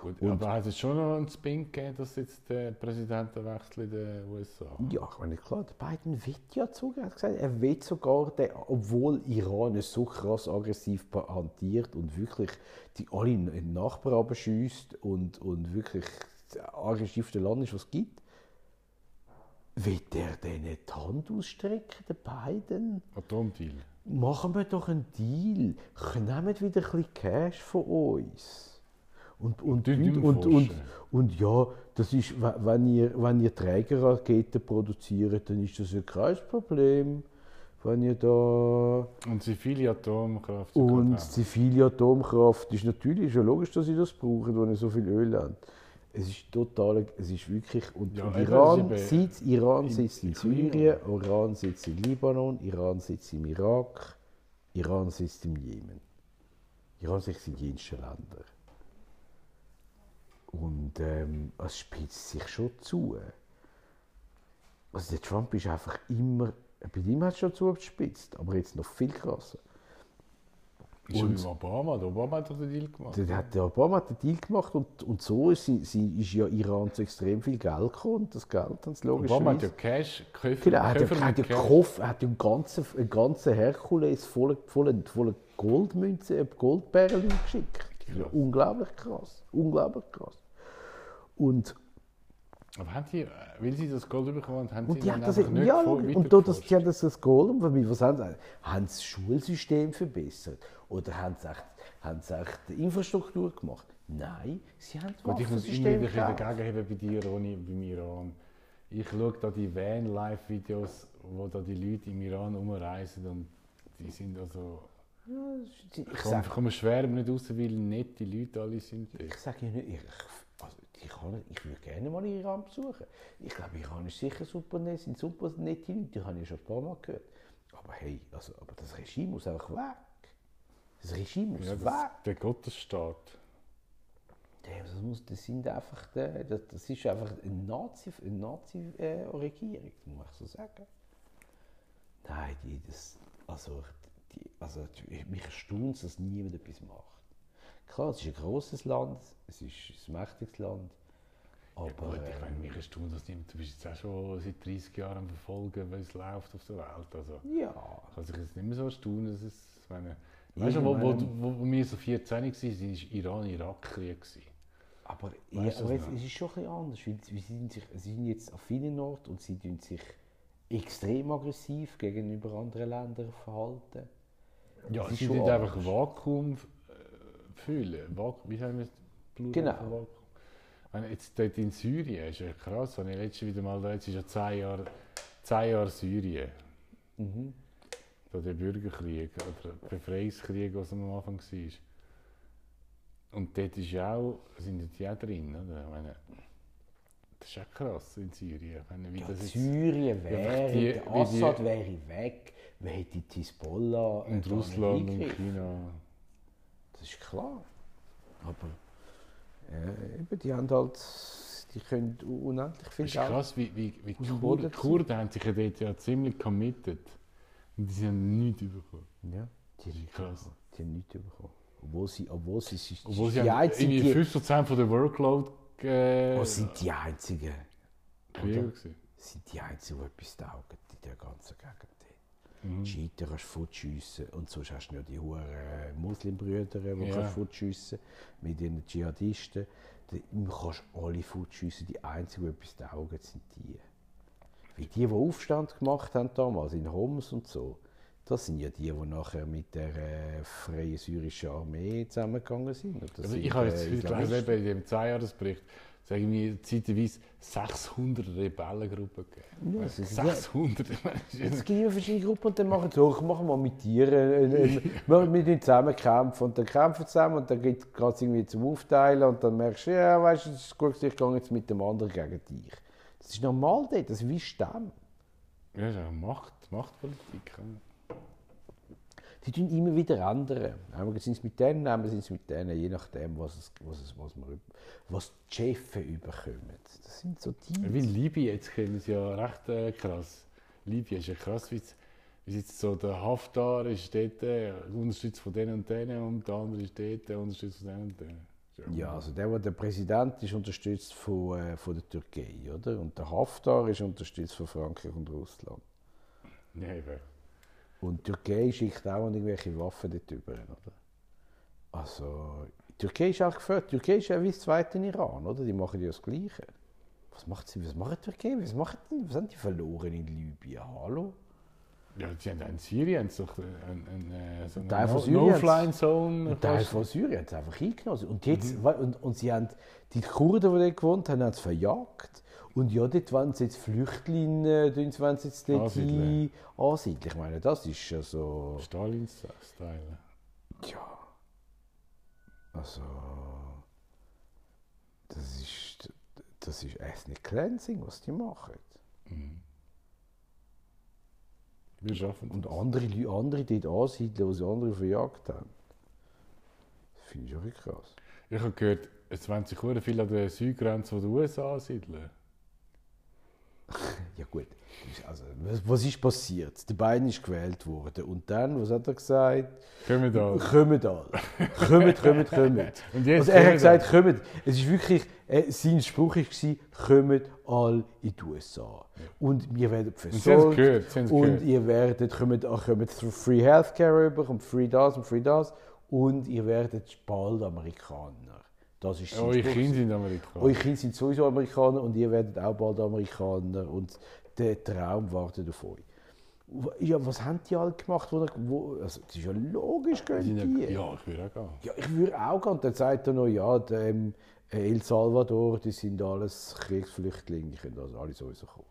Gut, Und- aber hat es schon noch einen Spin gegeben, dass jetzt der Präsidentenwechsel in den USA? Ja, ich meine, klar, der Biden will ja zugeben. Er hat gesagt, er will sogar, den, obwohl Iran so krass aggressiv hantiert und wirklich die alle in den Nachbarn abschießt und, und wirklich das aggressivste Land ist, was es gibt, will er denen die Hand ausstrecken, der Biden? Atomdeal. Machen wir doch einen Deal. Nehmt wieder ein bisschen Cash von uns. Und, und, und, und, und, und ja, das ist, we- wenn ihr, wenn ihr Trägerraketen produziert, dann ist das ja kein Problem. Wenn ihr da. Und zivile Atomkraft. Und zivile Atomkraft ist natürlich schon logisch, dass sie das brauchen, wenn ihr so viel Öl habt. Es ist total, es ist wirklich. Und, Ja, und Iran, ist sitzt, Iran in- sitzt in in Syrien, Iran sitzt in Libanon, Iran sitzt im Irak, Iran sitzt im Jemen. Iran sitzt in jensten Ländern. Und ähm, es spitzt sich schon zu. Also der Trump ist einfach immer, bei ihm hat es schon zugespitzt, aber jetzt noch viel krasser. Ist und- wie Obama. Der Obama hat den Deal gemacht. Der, hat, der Obama hat den Deal gemacht und, und so ist, sie, sie, ist ja Iran zu extrem viel Geld gekommen und das Geld haben sie Obama hat ja logischerweise... Cash, Köffer, Genau, er hat Köffer er hat mit Cash. Kopf, hat ja einen ganzen, einen ganzen Herkules voller voller voller Goldmünzen, Goldperlen geschickt. Ja unglaublich krass. Unglaublich krass. Und, Aber haben die, äh, weil sie das Gold bekommen haben, haben und sie die haben das, nicht ja, vor- und da, das, die haben das, das Gold, und was haben sie? Haben sie das Schulsystem verbessert? Oder haben sie echt, haben sie echt die Infrastruktur gemacht? Nein, sie haben das Gut, ich muss immer wieder ein bisschen gekauft. dagegen haben bei dir, Ronny, beim Iran. Ich schaue da die Van-Live-Videos, wo da die Leute im Iran umreisen und die sind also... Ja, ich komme komm schwer nicht raus, weil nette Leute alle sind Ich sage ja nicht, ich, ich, kann, ich würde gerne mal Iran besuchen. Ich glaube, Iran ist sicher super nett, sind super nette Leute, die habe ich schon ein paar Mal gehört. Aber hey, also, aber das Regime muss einfach weg. Das Regime muss Ja, weg. das, der Gottesstaat. Das, muss, das, sind einfach, das, das ist einfach eine Nazi, eine Nazi-Regierung, muss man so sagen. Nein, die, das, also, die, also mich erstaunt es, dass niemand etwas macht. Klar, es ist ein grosses Land, es ist ein mächtiges Land, aber... Gut, ich meine, ähm, mich erstaunt das nicht. Du bist jetzt auch schon seit 30 Jahren am Verfolgen, wie es läuft auf der Welt. Also, ja, kann sich jetzt nicht mehr so erstaunen, dass es... ich Meine, weißt du, wo, wo, wo, wo wir so 14 waren, war Iran-Irak-Krieg. aber, ja, aber jetzt, es ist schon ein bisschen anders, weil sie sind, sich, sie sind jetzt an vielen Orten und sie tun sich extrem aggressiv gegenüber anderen Ländern verhalten. Ja, Das ist dort einfach anders. Vakuum füllen. Wie sagen wir? Plural Genau. jetzt dort in Syrien ist ja krass, habe ich letztes wieder mal da, jetzt ist ja 10 Jahre, 10 Jahre Syrien. Mhm. Da der Bürgerkrieg oder Befreiungskrieg, was am Anfang war. Und dort ist ja auch, sind die auch drin, oder? Ich meine, das ist auch krass in Syrien. Ich meine, wie Ja, das jetzt, Syrien wäre, die- der die- Assad wäre weg, wer hätte die Hisbollah äh, und Russland und? China. Das ist klar. Aber äh, eben, die haben halt, die können unendlich viel Das ist Geld. krass, wie, wie, wie die Kur ziehen. Kurden haben sich ja dort ja ziemlich committed. Und die haben nichts bekommen. Ja, die, Das ist krass. die haben nichts bekommen. Obwohl sie, obwohl sie, sie, Obwohl sie die haben einzigen, irgendwie die, 5% von der Workload äh, oh, sind die einzigen, Krieger sind die einzigen, die etwas taugen in der ganzen Gegend. Mhm. Schiiten kannst du fortschiessen. Und sonst hast du noch die hohen Muslimbrüder, die Ja. kannst fortschiessen. Mit den Dschihadisten. Du kannst alle fortschiessen. Die einzigen, die etwas taugen, sind die. Wie die, die Aufstand gemacht haben damals in Homs und so. Das sind ja die, die nachher mit der äh, Freien Syrischen Armee zusammengegangen sind. Also ich habe jetzt äh, viel gelesen, eben in dem Zweijahresbericht, sagen wir zeitweise 600 Rebellengruppen gegeben. Ja, das ist- 600, ich meine, das ist Es gibt immer verschiedene Gruppen und dann machen sie so, machen wir mit Tieren, äh, äh, wir tun zusammen kämpfen und dann kämpfen zusammen und dann geht es irgendwie zum Aufteilen und dann merkst du, ja, weißt du, das ist gut, ich gehe jetzt mit dem anderen gegen dich. Das ist normal dort, das ist wie Stamm. Ja, das ist auch Macht, Machtpolitik. Die tun immer wieder ändern. Einmal sind es mit denen, einmal sind es mit denen, je nachdem, was, es, was, es, was, man, was die Chefs überkommen. Das sind so die. Wie Libyen, jetzt kennen sie ja recht äh, krass. Libyen ist ja krass, wie jetzt so der Haftar ist dort, äh, unterstützt von denen und denen und der andere ist dort, unterstützt von denen und denen. Ja, also der, der der Präsident ist, unterstützt von, äh, von der Türkei, oder? Und der Haftar ist unterstützt von Frankreich und Russland. Ja, eben. Und die Türkei schickt auch irgendwelche Waffen dort rüber, oder? Also, die Türkei ist auch gefährdet. Die Türkei ist ja wie das zweite Iran, oder? Die machen ja das Gleiche. Was macht sie? Was macht die Türkei? Was, machen die? was haben die verloren in Libyen? Hallo? Ja, sie haben in Syrien doch ein, ein, äh, so Teil von Syrien No-Fly-Zone. Teil von Syrien haben sie einfach eingenommen. Und, jetzt, wei- und, und sie haben, die Kurden, die dort gewohnt haben, haben sie verjagt. Und ja, dort wollen sie jetzt Flüchtlinge, äh, sie jetzt dort Ansiedeln. ein- ansiedeln. Ich meine, das ist ja so... Stalin-Style. Ja. Also. Das ist. Das ist Ethnic Cleansing, was die machen. Wir schaffen Und das. andere, Leu- andere dort ansiedeln, die sie andere verjagt haben. Das finde ich auch wirklich krass. Ich habe gehört, es wollen sich sehr viel an der Südgrenze der USA ansiedeln. Ja, gut. Also, was, ist passiert? Der Biden ist gewählt worden. Und dann, was hat er gesagt? Wir da? Kommt alle. Kommt, kommt, kommt. Und jetzt Also er hat gesagt, kommt. Es ist wirklich, äh, sein Spruch war, kommt alle in die USA. Und wir werden Und sie haben es versorgt. Und ihr werdet, kommt, ach, kommt Free Healthcare rüber, kommt Free das und Free das. Und ihr werdet bald Amerikaner. Das ist Eure. Kinder sind Amerikaner. Eure Kinder sind sowieso Amerikaner und ihr werdet auch bald Amerikaner. Und der Traum wartet auf euch. Ja, was haben die alle gemacht? Wo, wo, also, das ist ja logisch, gehen die. ja, ich würde auch gehen. Ja, ich würde auch gehen. Und dann sagt er noch, ja, der, ähm, El Salvador, die sind alles Kriegsflüchtlinge, die können also alle sowieso kommen.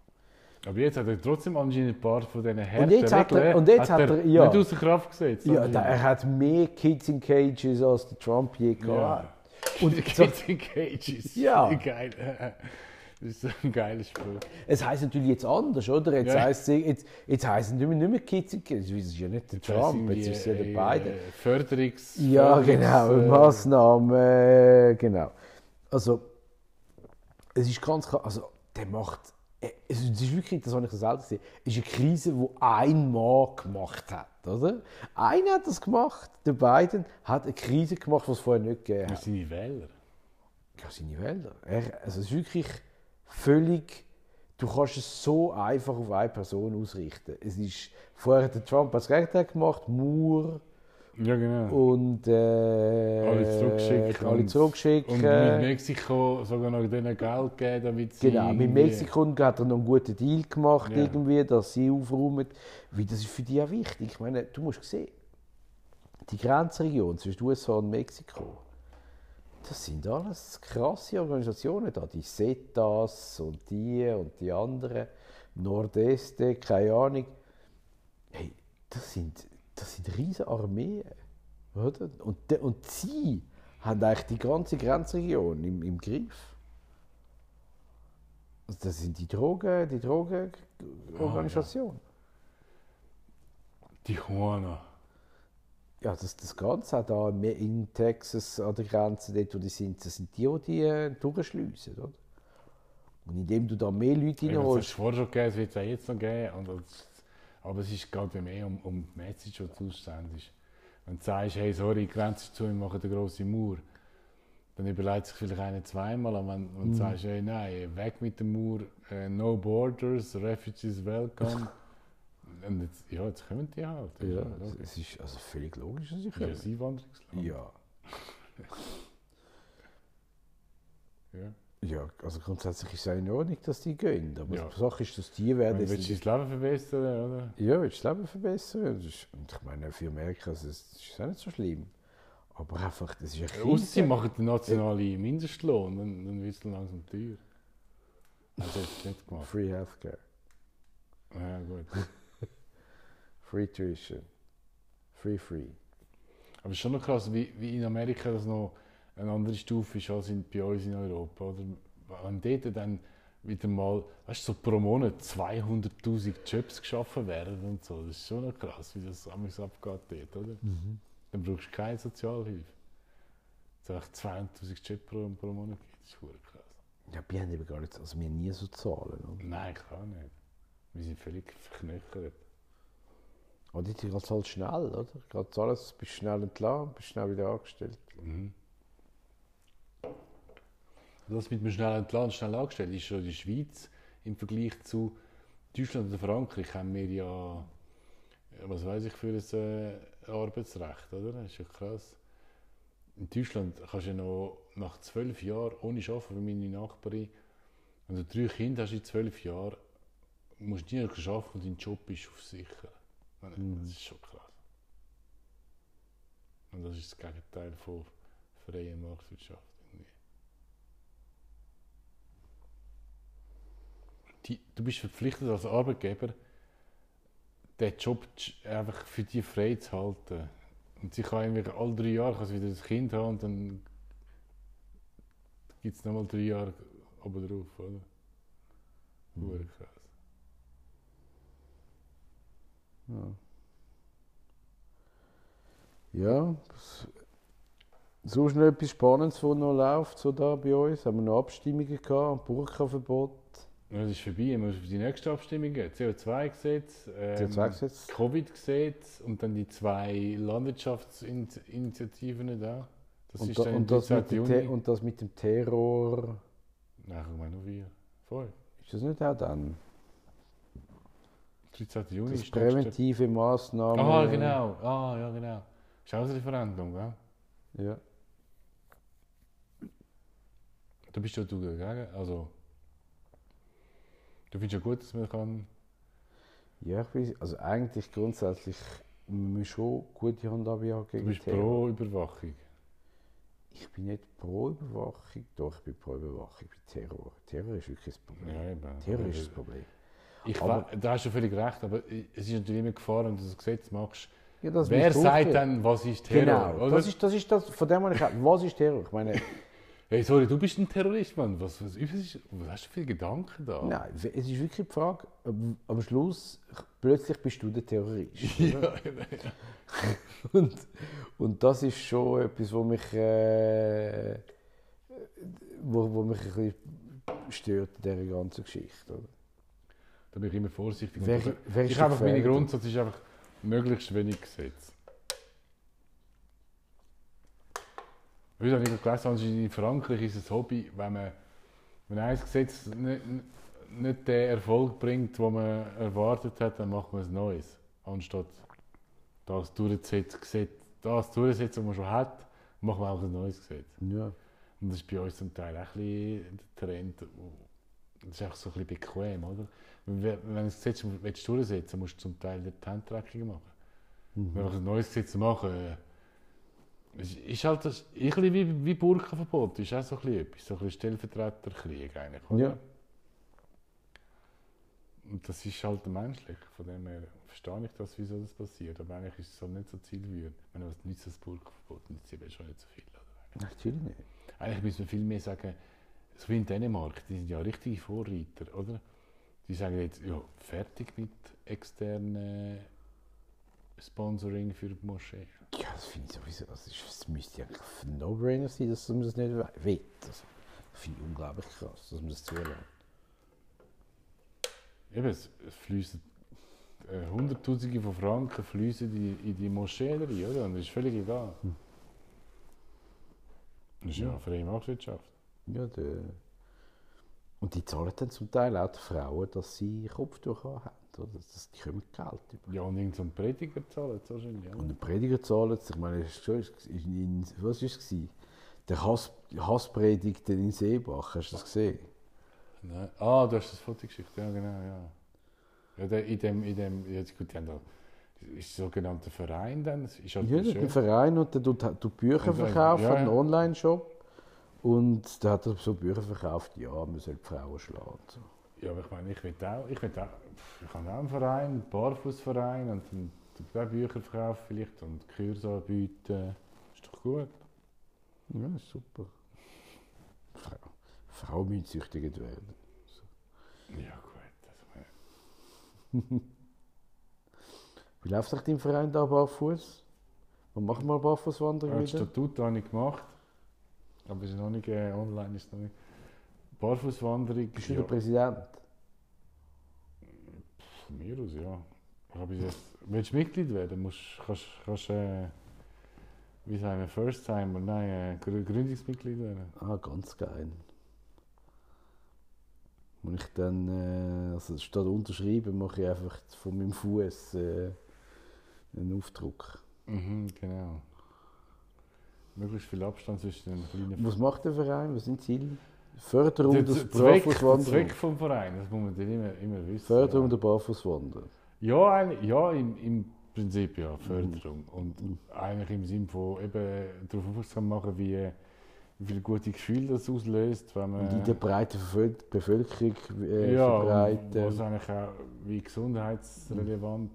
Aber jetzt hat er trotzdem anscheinend ein paar von diesen Und jetzt hat er- und jetzt hat er- ja. nicht außer Kraft gesetzt. Ja, er hat mehr Kids in Cages als der Trump je gehabt. Ja. Und Kids in Cages. Ja. Geil. Das ist ein geiler Spruch. es heisst natürlich jetzt anders, oder? Jetzt Ja. heisst es jetzt, jetzt heißen nicht mehr, nicht mehr Kids in Cages. Das ist ja nicht der Trump, jetzt ist es ja der Biden. Äh, Förderungs... Ja, genau, äh, Massnahmen, äh, genau. Also, es ist ganz klar, also, der macht, es ist es ist wirklich, das habe ich selten gesehen, es ist eine Krise, die ein Mann gemacht hat, oder? Einer hat das gemacht, der Biden hat eine Krise gemacht, die es vorher nicht gegeben hat. die Wähler. Ja, seine Wälder. Er, also, es ist wirklich völlig, du kannst es so einfach auf eine Person ausrichten. Es ist, vorher hat der Trump das Gegenteil gemacht, Moore, Ja, genau. und äh, Alle zurückgeschickt alle und- zurückschicken. Und mit Mexiko sogar noch denen Geld geben, damit sie... genau, mit Mexiko hat er noch einen guten Deal gemacht, Ja. irgendwie, dass sie aufräumen. Weil das ist für die auch wichtig. Ich meine, du musst sehen, die Grenzregion zwischen USA und Mexiko, das sind alles krasse Organisationen da. Die CETAS und die und die anderen, Nordeste, keine Ahnung. Hey, das sind, das sind riesige Armeen. Oder? Und, und sie haben eigentlich die ganze Grenzregion im, im Griff. Also das sind die Drogen, die Drogenorganisationen. Tijuana. ja. das, das Ganze auch da in Texas an der Grenze, dort wo die sind, das sind die, die die äh, durchschliessen, oder? Und indem du da mehr Leute Ja, hat es reinholst, vorher schon gegeben, es wird es auch jetzt noch geben. Und aber es ist gerade mehr um, um die Message, die du aussendest. Wenn du sagst, hey, sorry, Grenze ist zu, wir machen eine grosse Mauer, dann überlegt sich vielleicht einer zweimal. Aber wenn, wenn du sagst, hey, nein, weg mit der Mauer, äh, no borders, refugees welcome, Und jetzt, ja, jetzt kommen die halt. Ja, logisch. es ist also völlig logisch, dass sie Das ist ja kommen. ein Einwanderungsland. Ja. Ja. Ja, also grundsätzlich ist es in Ordnung, dass die gehen. Aber Ja. die Sache ist, dass die werden... Wenn du willst dein Leben verbessern, oder? Ja, willst du das Leben verbessern? Das und ich meine, für Amerika ist es das ist auch nicht so schlimm. Aber einfach, das ist ein Ausser sie machen den nationalen Mindestlohn, dann, dann wird es langsam teuer. Haben sie jetzt nicht gemacht. Free Healthcare, Ja, gut. Free Tuition, Free Free. Aber es ist schon noch krass, wie, wie in Amerika das noch eine andere Stufe ist als in, bei uns in Europa. Oder? Wenn dort dann wieder mal, weißt du, so pro Monat 200'000 Jobs geschaffen werden und so, das ist schon noch krass, wie das amigs abgeht dort, oder? Dann brauchst du keine Sozialhilfe. Dass es einfach 200'000 Jobs pro, pro Monat gibt, das ist krass. Ja, wir haben eben gar nicht, also wir haben nie so Zahlen. Oder? Nein, klar nicht. Wir sind völlig verknöchert. Aber die geht halt schnell, oder? Geht alles, bist schnell entlassen, bist schnell wieder angestellt. Mhm. Das mit dem schnell entladen, schnell angestellt ist schon in der Schweiz im Vergleich zu Deutschland oder Frankreich haben wir ja, was weiß ich für ein äh, Arbeitsrecht, oder? Das ist ja krass. In Deutschland kannst du ja noch nach zwölf Jahren ohne Arbeiten, wie meine Nachbarin, wenn du drei Kinder hast in zwölf Jahren, musst du nie noch arbeiten und dein Job ist auf sicher. Das Mhm. ist schon krass. Und das ist das Gegenteil von freier Marktwirtschaft. Die, du bist verpflichtet als Arbeitgeber, den Job einfach für dich frei zu halten. Und sie kann irgendwie alle drei Jahre kann sie wieder ein Kind haben und dann gibt es nochmal drei Jahre oben drauf, oder? Mhm. krass. Ja, das, so schnell etwas Spannendes, was noch läuft, so da bei uns. Haben wir noch Abstimmungen gehabt, Burka-Verbot, Das ist vorbei, wir müssen auf die nächste Abstimmung gehen. CO2-Gesetz, ähm, CO2-Gesetz. Covid-Gesetz und dann die zwei Landwirtschaftsinitiativen da. Das Und, ist da, dann und, das mit 13. dem Juni. Und das mit dem Terror, Nein, ich meine nur vier. Fünf. ist das nicht auch dann? 13. Juni Das ist präventive Massnahmen. Ah, genau. Ah, ja, genau. Auch ein Referendum, gell? Ja. Da bist du dagegen. Also, du findest ja gut, dass man kann. ja, ich weiß, also eigentlich grundsätzlich müssen wir schon gute Handhabe haben Du gegen bist Terror. pro Überwachung. Ich bin nicht pro Überwachung, doch, ich bin pro Überwachung bei Terror. Terror ist wirklich das Problem. Ja, eben. Terror ist das Problem. Ich Aber- da hast du völlig recht, aber es ist natürlich immer Gefahr, wenn du das Gesetz machst. Ja, das Wer muss sagt dann, was ist Terror? Genau, das ist, das ist das, von dem habe ich was ist Terror? Ich meine, Hey, sorry, du bist ein Terrorist, Mann. Was, was, was, was hast du für Gedanken da? nein, es ist wirklich die Frage, am- am Schluss, plötzlich bist du der Terrorist. Ja, Und, und das ist schon etwas, wo mich, äh, wo, wo mich ein bisschen stört in dieser ganzen Geschichte. Oder? da bin ich immer vorsichtig. Wer, wer ich einfach meine Gefährder? Grundsatz ist einfach möglichst wenig Gesetz. Heute habe ich gelesen, also in Frankreich ist es ein Hobby, wenn man wenn ein Gesetz nicht, nicht den Erfolg bringt, den man erwartet hat, dann macht man ein neues. Anstatt das durchzusetzen, das durchzusetzen, was man schon hat, macht man auch ein neues Gesetz. Ja. Und das ist bei uns zum Teil auch ein der Trend. Das ist einfach so ein bisschen bequem, oder? Wenn du ein Gesetz willst durchsetzen willst, musst du zum Teil die Handtracking machen. Mhm. Wenn wir ein neues Gesetz machen, es ist halt das, ein bisschen wie, wie Burkenverbot, ist auch so ein etwas, so ein Stellvertreterkrieg eigentlich, oder? Ja. Und das ist halt menschlich, von dem her verstehe ich das, wieso das passiert, aber eigentlich ist es halt nicht so zielführend. Wenn man nützt das Burkenverbot, nützt es schon nicht so viel, oder? Natürlich nicht. Eigentlich müssen wir viel mehr sagen, so wie in Dänemark, die sind ja richtige Vorreiter, oder? Die sagen jetzt, ja, fertig mit externen Sponsoring für die Moschee. Ja, das finde ich sowieso, das, ist, das müsste eigentlich ein No-Brainer sein, dass man das nicht will. Das finde ich unglaublich krass, dass man das zulässt. Eben, es, es fließen äh, Hunderttausende von Franken fließen in, in die Moschee rein, oder? Und das ist völlig egal. Hm. Das ist ja Ja. freie Marktwirtschaft. Ja, der Und die zahlen dann zum Teil auch die Frauen, dass sie Kopftuch haben. Oder? Das, die kommen Geld über. Ja, und irgend so ein Prediger zahlen sie wahrscheinlich. Ja. Und der Prediger zahlt es. Ich meine, schon- in, was war es? Der Hass, Hasspredigt in Seebach, hast du das gesehen? Nein. Ah, du hast das Foto geschickt, ja genau, ja. ja der, in dem, in dem, jetzt gut, die haben da, ist der sogenannte Verein dann, ist halt Ja, einen Verein und der tut, tut Bücher verkaufen, ja, einen ja. Online-Shop. Und da hat er so Bücher verkauft, ja, man soll die Frauen schlagen. So. Ja, aber ich meine, ich will auch, ich will auch, ich habe auch einen Verein, einen Barfußverein und dann auch Bücher verkaufen vielleicht und Kurse anbieten. Ist doch gut. Ja, ist super. Frau, Frauen müssen werden. Ja gut. Also, Wie läuft euch dein Verein da barfuß? Wann machen wir Barfußwanderung ja, das wieder? Statut habe ich gemacht, aber es ist noch nicht äh, online. Ist noch nicht. Barfußwanderung. Bist du ja, der Präsident? Von mir aus, ja. Ich habe jetzt, willst du Mitglied werden, musst, kannst, kannst äh, wie sagen wir, First Timer, nein, äh, Grü- Gründungsmitglied werden. Ah, ganz geil. Wenn ich dann, äh, also statt unterschreiben, mache ich einfach von meinem Fuß äh, einen Aufdruck. Mhm, genau. Möglichst viel Abstand zwischen den kleinen Was macht der Verein? Was sind Ziele? Förderung Der des Barfußwanderns. Zweck vom Verein, das muss man dann immer, immer wissen. Förderung ja. der Barfußwanderer. Ja, eigentlich- ja im, im Prinzip ja, Förderung. Mhm. Und eigentlich im Sinne von eben darauf aufmerksam machen, wie, wie viel gute Gefühle das auslöst, wenn man... Und in der breiten Bevöl- Bevölkerung äh, ja, verbreiten. was eigentlich auch, wie gesundheitsrelevant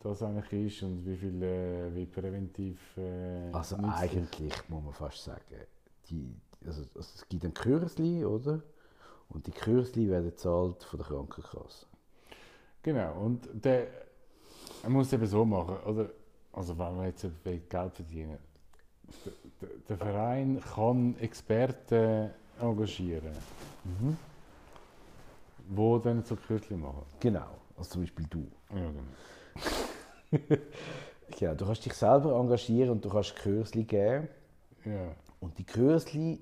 das eigentlich ist und wie viel, äh, wie präventiv... Äh, Also eigentlich muss man fast sagen, die, also, also es gibt ein Kürzli, oder? Und die Kürzli werden gezahlt von der Krankenkasse. Genau, und der, man muss es eben so machen, oder? Also wenn man jetzt will Geld verdienen der, der, der Verein kann Experten engagieren, Mhm. die dann so Kürtchen machen. Genau, also zum Beispiel du. Ja, genau. Genau, du kannst dich selber engagieren und du kannst Kürzli geben. Ja. Und die Kürzli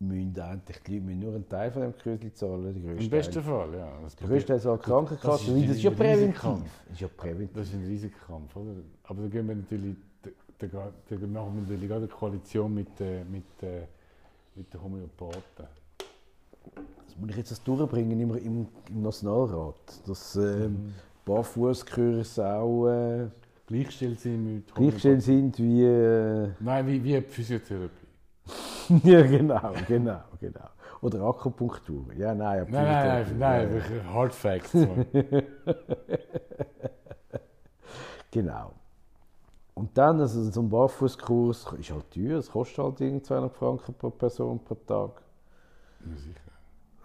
müssen eigentlich, die Leute müssen nur einen Teil von dem Kürzli zahlen. Im besten Fall, ja. Das, Der größte Teil die Krankenkasse. Das ist Das ist ja präventiv. Das ist ja präventiv. das ist ein Riesenkampf, oder? Aber da gehen wir natürlich, da, da, machen wir natürlich gerade eine Koalition mit, äh, mit, äh, mit den Homöopathen. Das muss ich jetzt das durchbringen im, im, im Nationalrat. Dass ähm, Mhm. Barfußkurs auch äh, Gleichgestellt sind mit gleichgestellt sind wie. Äh, Nein, wie, wie Physiotherapie. ja, genau, genau, genau. Oder Akupunktur. Ja, nein, Nein, nein, nein, nein, ja, Hard Facts. Genau. Und dann, also so ein Barfußkurs ist halt teuer. Es kostet halt irgendwie 200 Franken pro Person pro Tag. ja, sicher.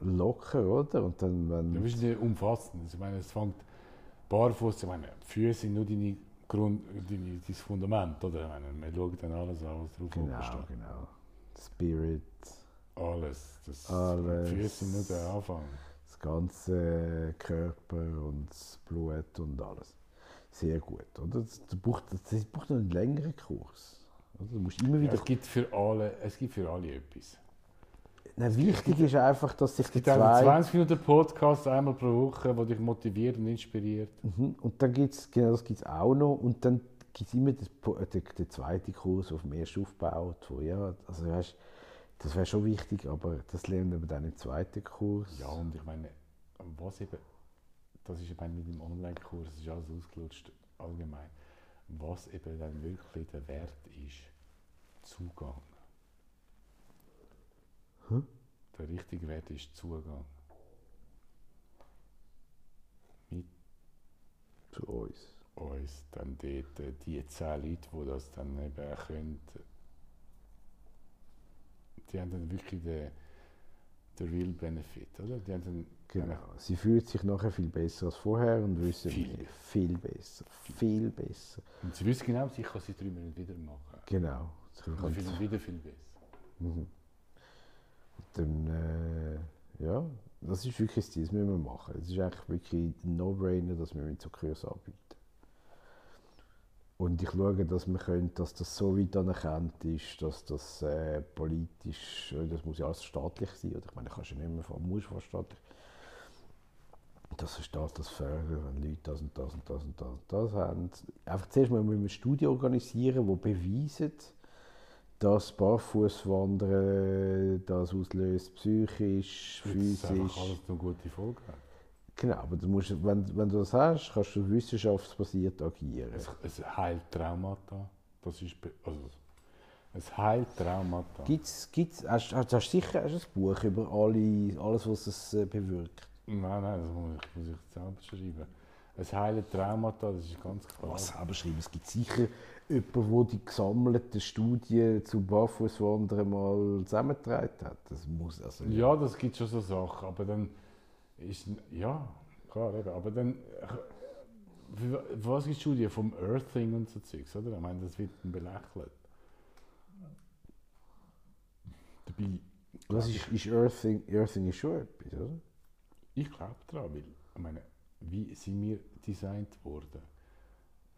Locker, oder? Und dann, Ja, wenn. das ist nicht umfassend. Ich meine, es fängt barfuß, ich meine, die Füße sind nur deine Grund, deine, dein Fundament, oder? Ich meine, man schaut dann alles an, was drauf Genau, steht. genau. Spirit, Alles. Das, Alles. Füße sind nur der Anfang. das ganze Körper und das Blut und alles. Sehr gut, oder? Das, das, braucht, das braucht noch einen längeren Kurs. Oder? Du musst immer Ja, wieder. es, gibt für alle, es gibt für alle etwas. Nein, wichtig ist einfach, dass sich Es die gibt zwei. einen 20 Minuten Podcast einmal pro Woche, der dich motiviert und inspiriert. Mhm. Und dann gibt es, genau das gibt es auch noch. Und dann gibt es immer das, Po- äh, den, den zweiten Kurs, auf dem ersten aufbaut. Wo, ja, also weißt, das wäre schon wichtig, aber das lernen wir dann im zweiten Kurs. Ja, und ich meine, was eben, das ist eben mit dem Online-Kurs, das ist alles ausgelutscht allgemein. Was eben dann wirklich der Wert ist, Zugang. Hä? Der richtige Wert ist Zugang. Mit Zu uns. uns dann dort, äh, die zehn Leute, die das dann eben können, die haben dann wirklich den, den Real Benefit, oder? Die haben dann Genau. Sie fühlt sich nachher viel besser als vorher und wissen Viel. Viel besser. Viel besser. Und sie wissen genau, sie kann sie drei Minuten wieder machen. Genau. Sie viel, wieder viel besser. Mhm. Dann, äh, ja, das ist wirklich das Ziel, das müssen wir machen. Es ist eigentlich wirklich ein No-Brainer, dass wir mit so Kurs anbieten. Und ich schaue, dass, wir können, dass das so weit anerkannt ist, dass das äh, politisch, äh, das muss ja alles staatlich sein, oder ich meine, kannst du ja nicht mehr von, muss fast staatlich, dass der Staat das fördert, wenn Leute das und das und das und das und das haben. Einfach zuerst mal müssen wir eine Studie organisieren, die beweist, dass Barfußwandern das auslöst, psychisch, Das ist physisch. alles eine gute Folge. Genau, aber du musst, wenn, wenn du das hast, kannst du wissenschaftsbasiert agieren. Es, es heilt Traumata. Das ist also, es heilt Traumata. Gibt's, gibt's, hast, hast, hast du sicher hast du ein Buch über alle, alles, was es äh, bewirkt? Nein, nein, das muss ich, muss ich selber schreiben. Es heilt Traumata, das ist ganz klar. Was selber schreiben? Es gibt sicher jemanden, der die gesammelten Studien zu Barfußwandern mal zusammengetragen hat. Das muss also Ja, das gibt schon so Sachen, aber dann ist ja klar, eben, aber dann was gibt Studien vom Earthing und so Zeugs, oder? Ich meine, das wird dann belächelt. Dabei, Was ist, ist Earthing? Earthing ist schon etwas, oder? ich glaube daran, weil ich meine, wie sind wir designt worden?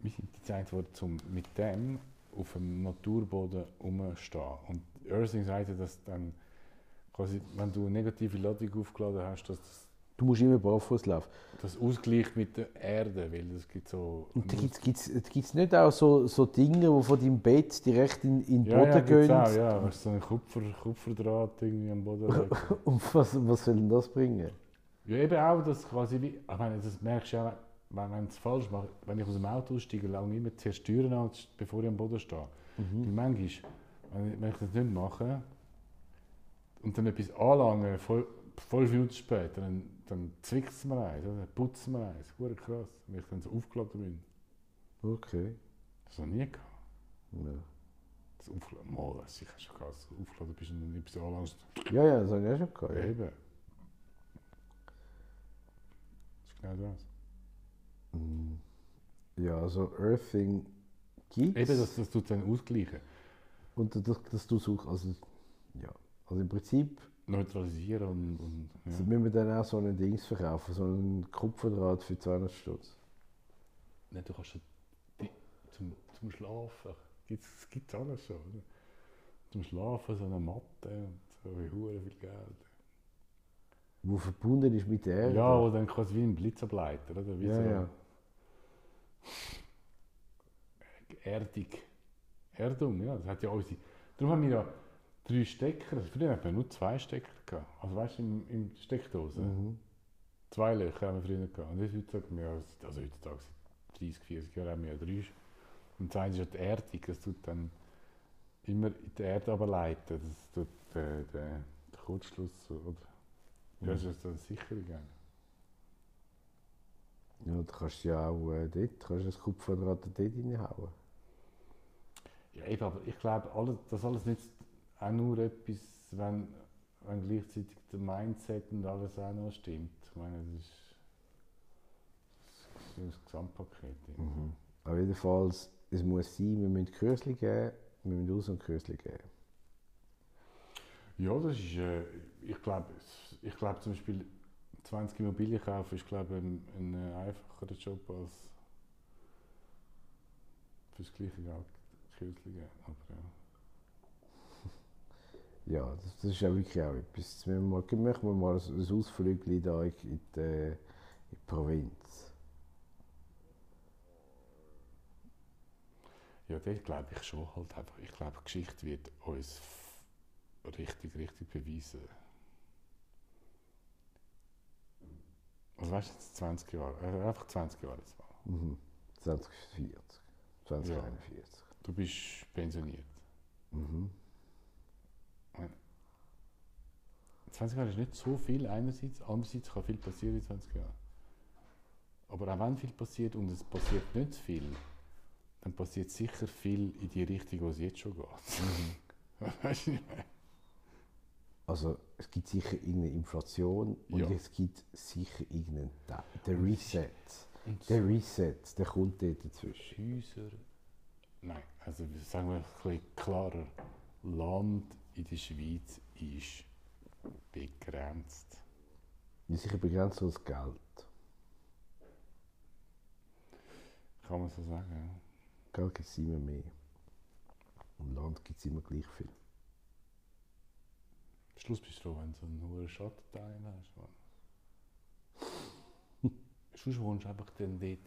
Wir sind designt worden, um mit dem auf dem Naturboden rumzustehen. Und Earthing sagt ja, dass dann quasi, wenn du eine negative Ladung aufgeladen hast, dass das Du musst immer barfuß laufen. das ausgleicht mit der Erde, weil es gibt so... Und da gibt es nicht auch so, so Dinge, die von deinem Bett direkt in, in den ja, Boden ja, gehen? auch, ja, du, so ein Kupfer, Kupferdraht irgendwie am Boden. Und was, was soll denn das bringen? ja, eben auch, dass quasi wie... Ich meine, das merkst du ja, wenn wenn ich es falsch mache. Wenn ich aus dem Auto aussteige, lange immer zuerst die Türen an, bevor ich am Boden stehe. Weil manchmal, wenn ich, wenn ich das nicht mache und dann etwas anlange, voll, fünf Minuten später, dann, dann zwickt es mir eins, dann putzt es mir eins. Hure krass, wenn ich dann so aufgeladen bin. Okay. Das habe ich noch nie gehabt. Ja, Das Aufladen, mal, das ist schon krass. Aufladen bist noch nicht so anlangst. ja, ja das habe ich auch schon gehabt. Ja. eben. Das ist genau das. Mm. Ja, also Earthing gibt Eben, das, das tut dann ausgleichen. Und das, das du suchst, also, ja. Also im Prinzip Neutralisieren und. und ja. also müssen wir dann auch so ein Dings verkaufen, so einen Kupferdraht für 200 Stutz. Nein, du kannst ja die, zum, zum Schlafen. Gibt's, es gibt alles schon. Oder? Zum Schlafen so eine Matte und so wie hure viel Geld. Wo verbunden ist mit der. Ja, wo dann quasi wie ein Blitzableiter, oder? Wie ja, so ja. Erdig. Erdung, ja. Das hat ja unsere. Darum haben wir ja drei Stecker. Früher hatten wir nur zwei Stecker gehabt. Also weißt du, im, im Steckdose. Mhm. Zwei Löcher haben wir früher gehabt. Und jetzt heutzutage, haben wir also heutzutage, seit 30, 40 Jahren haben wir ja drei. Und das eine ist ja die Erdung. Das tut dann immer in die Erde ableiten. Das tut äh, den, Kurzschluss oder. Ja, das ist eine Sicherung. Ja, du kannst ja auch äh, dort, kannst das Kupferdraht dort reinhauen. Ja, eben, aber ich glaube, alles, das alles nützt auch nur etwas, wenn, wenn gleichzeitig der Mindset und alles auch noch stimmt. Ich meine, das ist, das ist das Gesamtpaket. Mhm. Aber jedenfalls, es muss sein, wir müssen Kürzli geben, wir müssen aus und Kürzli geben. Ja, das ist, äh, ich glaube, ich glaube zum Beispiel 20 Immobilien kaufen ist glaube ich, ein, ein einfacherer Job als fürs gleiche Geld geben. Aber, ja. Ja, das, das ist ja wirklich auch etwas. Wir mal, machen wir mal ein, ein Ausflügel da in, in, die, in die Provinz. Ja, das glaube ich schon halt einfach. Ich glaube, die Geschichte wird uns richtig, richtig beweisen. Also weißt du, jetzt 20 Jahre, äh, einfach 20 Jahre jetzt mal. Mhm. 2040, 2041. Du bist pensioniert. Mhm. 20 Jahre ist nicht so viel einerseits, andererseits kann viel passieren in 20 Jahren. Aber auch wenn viel passiert und es passiert nicht viel, dann passiert sicher viel in die Richtung, wo es jetzt schon geht. Weißt du, ich meine? Also es gibt sicher irgendeine Inflation und Ja. es gibt sicher irgendeinen der Reset. Und Der Reset, der kommt dort dazwischen. Häuser. Nein, also sagen wir ein bisschen klarer. Land in der Schweiz ist begrenzt. Ja, sicher begrenzt durch das Geld. Kann man so sagen, Geld gibt es immer mehr. Und Land gibt es immer gleich viel. Am Schluss bist du froh, wenn du so einen hohen Schattenteil hast. Mann. Sonst wohnst du einfach dann dort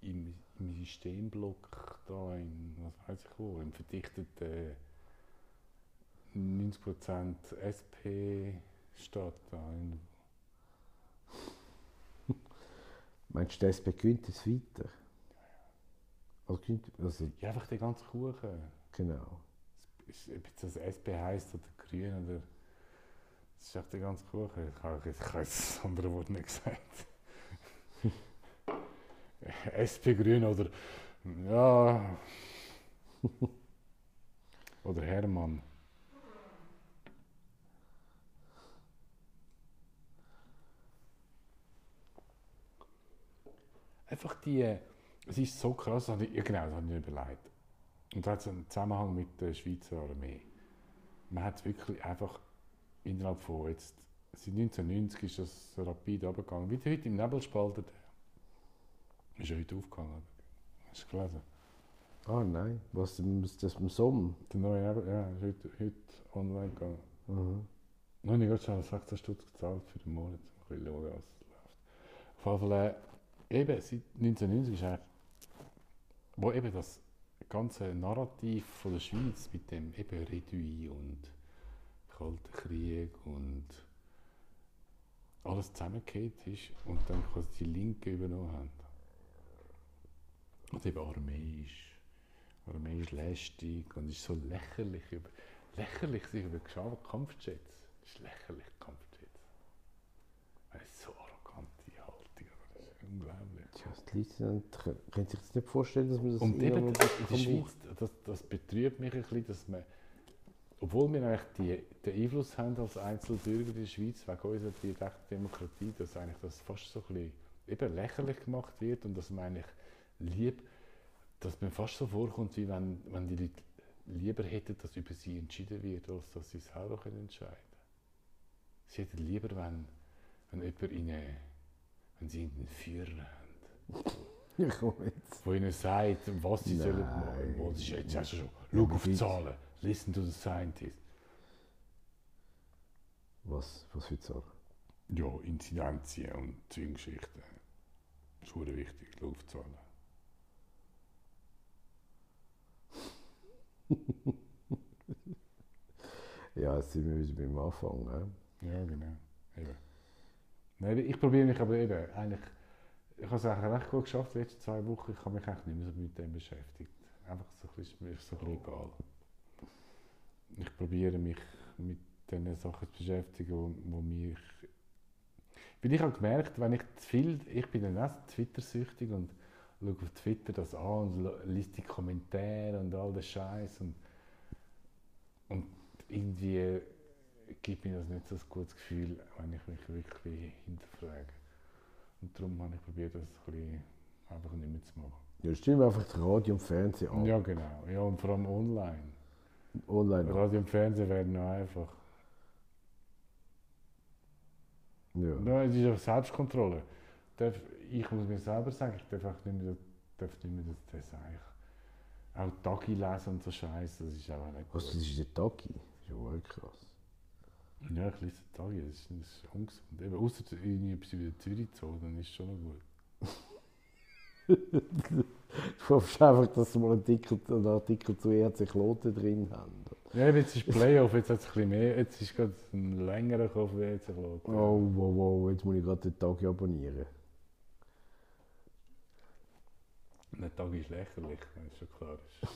im, im Systemblock da in, was weiß ich wo, im verdichteten 90% SP-Stadt da in Meinst du, der SP gewinnt es weiter? Also, gewinnt, also, Ja, einfach den ganzen Kuchen. genau. Ob jetzt das SP heisst oder Grün oder. Das ist echt der ganze Kuchen. Ich habe, jetzt das andere Wort nicht gesagt. SP Grün oder. Ja. oder Hermann. Einfach die. Es ist so krass, das ich- ja, genau, das habe ich überlegt. Und da hat es einen Zusammenhang mit der Schweizer Armee. Man hat wirklich einfach innerhalb von jetzt, seit 1990 ist das so rapid abgegangen. Wie heute im Nebelspalter, der ist ja heute aufgegangen. Hast du gelesen? Ah nein, was was das im Sommer? Der neue Nebel, ja, ist heute, heute online gegangen. Mhm. Noch nicht gerade schon 16 Stutz gezahlt für den Monat. Mal schauen, was läuft. Auf jeden Fall, äh, eben, seit 1990 ist eigentlich, wo eben das ganze Narrativ von der Schweiz mit dem eben Redui und Kalten Krieg und alles zusammengeht ist und dann quasi die Linken übernommen haben. Und eben Armee ist, Armee ist lästig und ist so lächerlich über, lächerlich sich über Kampfjets. Das ist lächerlich, Kampfjets. Das ist so arrogante Haltung, das ist unglaublich. Tja, die Leute können sich das nicht vorstellen, dass man das Und eben die Schweiz, das, das betrübt mich ein bisschen, dass man, obwohl wir eigentlich die, den Einfluss haben als Einzelbürger in der Schweiz, wegen unserer direkten Demokratie, dass eigentlich das fast so ein bisschen eben lächerlich gemacht wird und dass man eigentlich lieb, dass man fast so vorkommt, wie wenn, wenn die Leute lieber hätten, dass über sie entschieden wird, als dass sie selber können entscheiden können. Sie hätten lieber, wenn, wenn jemand ihnen, wenn sie einen Führer haben Ja, komm jetzt. wo ihnen sagt, was sie sollen Nein. machen. Wo sie jetzt du schon, schau auf die- Zahlen, listen to the scientists. Was, was für Zahlen? Ja, Inzidenzien und Zwischengeschichten. Das ist wichtig, die. Ja, jetzt sind wir wieder beim Anfang. Ne? Ja, genau. Eben. Nein, ich probiere mich aber eben, eigentlich, ich habe es eigentlich recht gut geschafft, die letzten zwei Wochen. Ich habe mich eigentlich nicht mehr so mit dem beschäftigt. Einfach so ein bisschen, mir so ein bisschen egal. Ich probiere mich mit den Sachen zu beschäftigen, wo, wo mich... Weil ich habe gemerkt, wenn ich zu viel... Ich bin dann auch Twitter-süchtig und schaue auf Twitter das an und lese die Kommentare und all den Scheiß und, und irgendwie gibt mir das nicht so ein gutes Gefühl, wenn ich mich wirklich hinterfrage. Und darum habe ich probiert, das ein bisschen einfach nicht mehr zu machen. Ja, stimmt einfach das Radio und Fernsehen an. Ja, genau. Ja, und vor allem online. Online. Radio und Fernsehen werden noch einfach. Ja. Ja, es ist einfach Selbstkontrolle. Ich muss mir selber sagen, ich darf nicht mehr, darf nicht mehr das, das eigentlich. Auch Tagi lesen und so Scheiße, das ist einfach nicht Was, das ist der Tagi? Das ist ja wohl krass. Ja, ich lese Tagi, das ist, das ist ungesund. Eben, außer irgendetwas über die Zürich-Zoo, dann ist es schon noch gut. Du hoffst einfach, dass sie mal einen Artikel, einen Artikel zu ERC Kloten drin haben. Ja, jetzt ist Playoff, jetzt hat es ein bisschen mehr, jetzt ist gerade ein längerer Kopf, wie jetzt geschaut. Oh, wow, wow, jetzt muss ich gerade den Tagi abonnieren. Der Tag ist lächerlich, wenn es schon klar ist.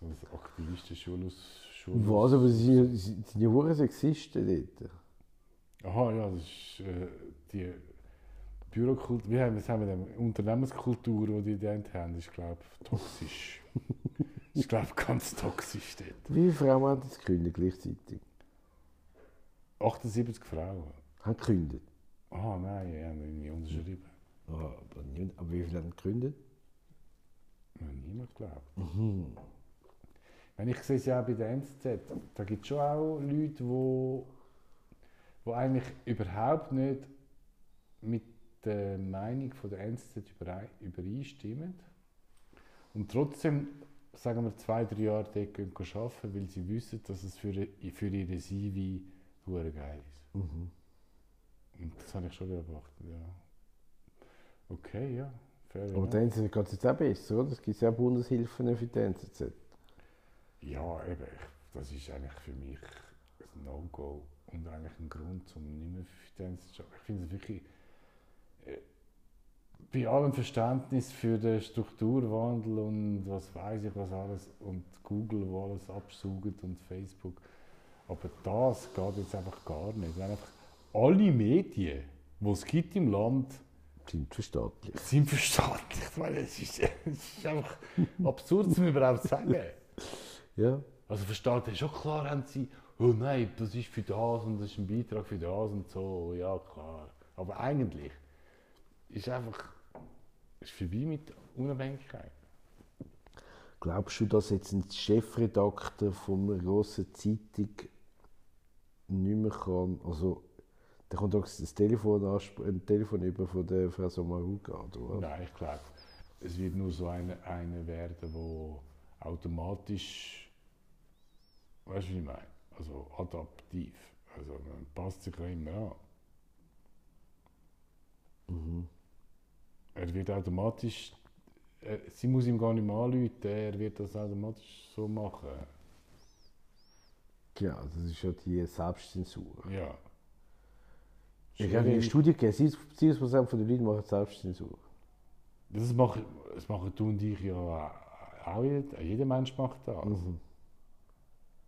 So ein Aktivisten-Schul aus... Schul Was, aber sie sind, ja hure Sexisten dort. Aha, ja, das ist äh, die Bürokultur, wie haben, was haben wir denn? Unternehmenskultur, die die dort haben, ist, glaube ich, toxisch. ist, glaube ich, ganz toxisch dort. Wie viele Frauen haben das gekündigt gleichzeitig? 78 Frauen. Haben gekündigt? Ah, nein, die haben irgendwie unterschrieben. Ah, aber, nicht, aber wie viele haben gekündigt? Ja, niemand glaubt. Wenn ich sehe es ja auch bei der NZZ, da gibt es schon auch Leute, die, die eigentlich überhaupt nicht mit der Meinung von der NZZ überei- übereinstimmen. und trotzdem, sagen wir, zwei, drei Jahre dort gehen arbeiten, weil sie wissen, dass es für, für ihre CV hure geil ist. Mhm. Und das habe ich schon beobachtet, ja. Okay, ja. Fair Aber der NZZ geht es jetzt auch besser, oder? Es gibt ja auch Bundeshilfen für die NZZ. Ja, eben. Das ist eigentlich für mich ein No-Go und eigentlich ein Grund, um nicht mehr für den zu arbeiten. Ich finde es wirklich. Bei allem Verständnis für den Strukturwandel und was weiß ich was alles und Google, wo alles absaugt und Facebook. Aber das geht jetzt einfach gar nicht. Wenn einfach alle Medien, die es gibt im Land, Sind verstaatlicht. sind verstaatlicht. Ich meine, es ist, es ist einfach absurd, zu mir überhaupt zu sagen. Ja. Also versteht ihr, schon klar haben sie, oh nein, das ist für das und das ist ein Beitrag für das und so, ja klar. Aber eigentlich ist einfach, ist vorbei mit Unabhängigkeit. Glaubst du, dass jetzt ein Chefredakteur von einer grossen Zeitung nicht mehr kann, also der kommt auch das Telefon, ein Telefon über von der Frau Sommaruga, oder? Nein, ich glaube, es wird nur so eine, eine werden, wo automatisch, weißt du, wie ich meine? Also adaptiv. Also man passt sich ja immer an. Mhm. Er wird automatisch, er, sie muss ihm gar nicht mehr anrufen, er wird das automatisch so machen. Ja, das ist ja die Selbstzensur. Ja. Ich habe eine Studie gegeben, 70% von den Leuten machen Selbstzensur. Das machen, das machen du und ich ja auch. Jeder, jeder Mensch macht das. Mhm.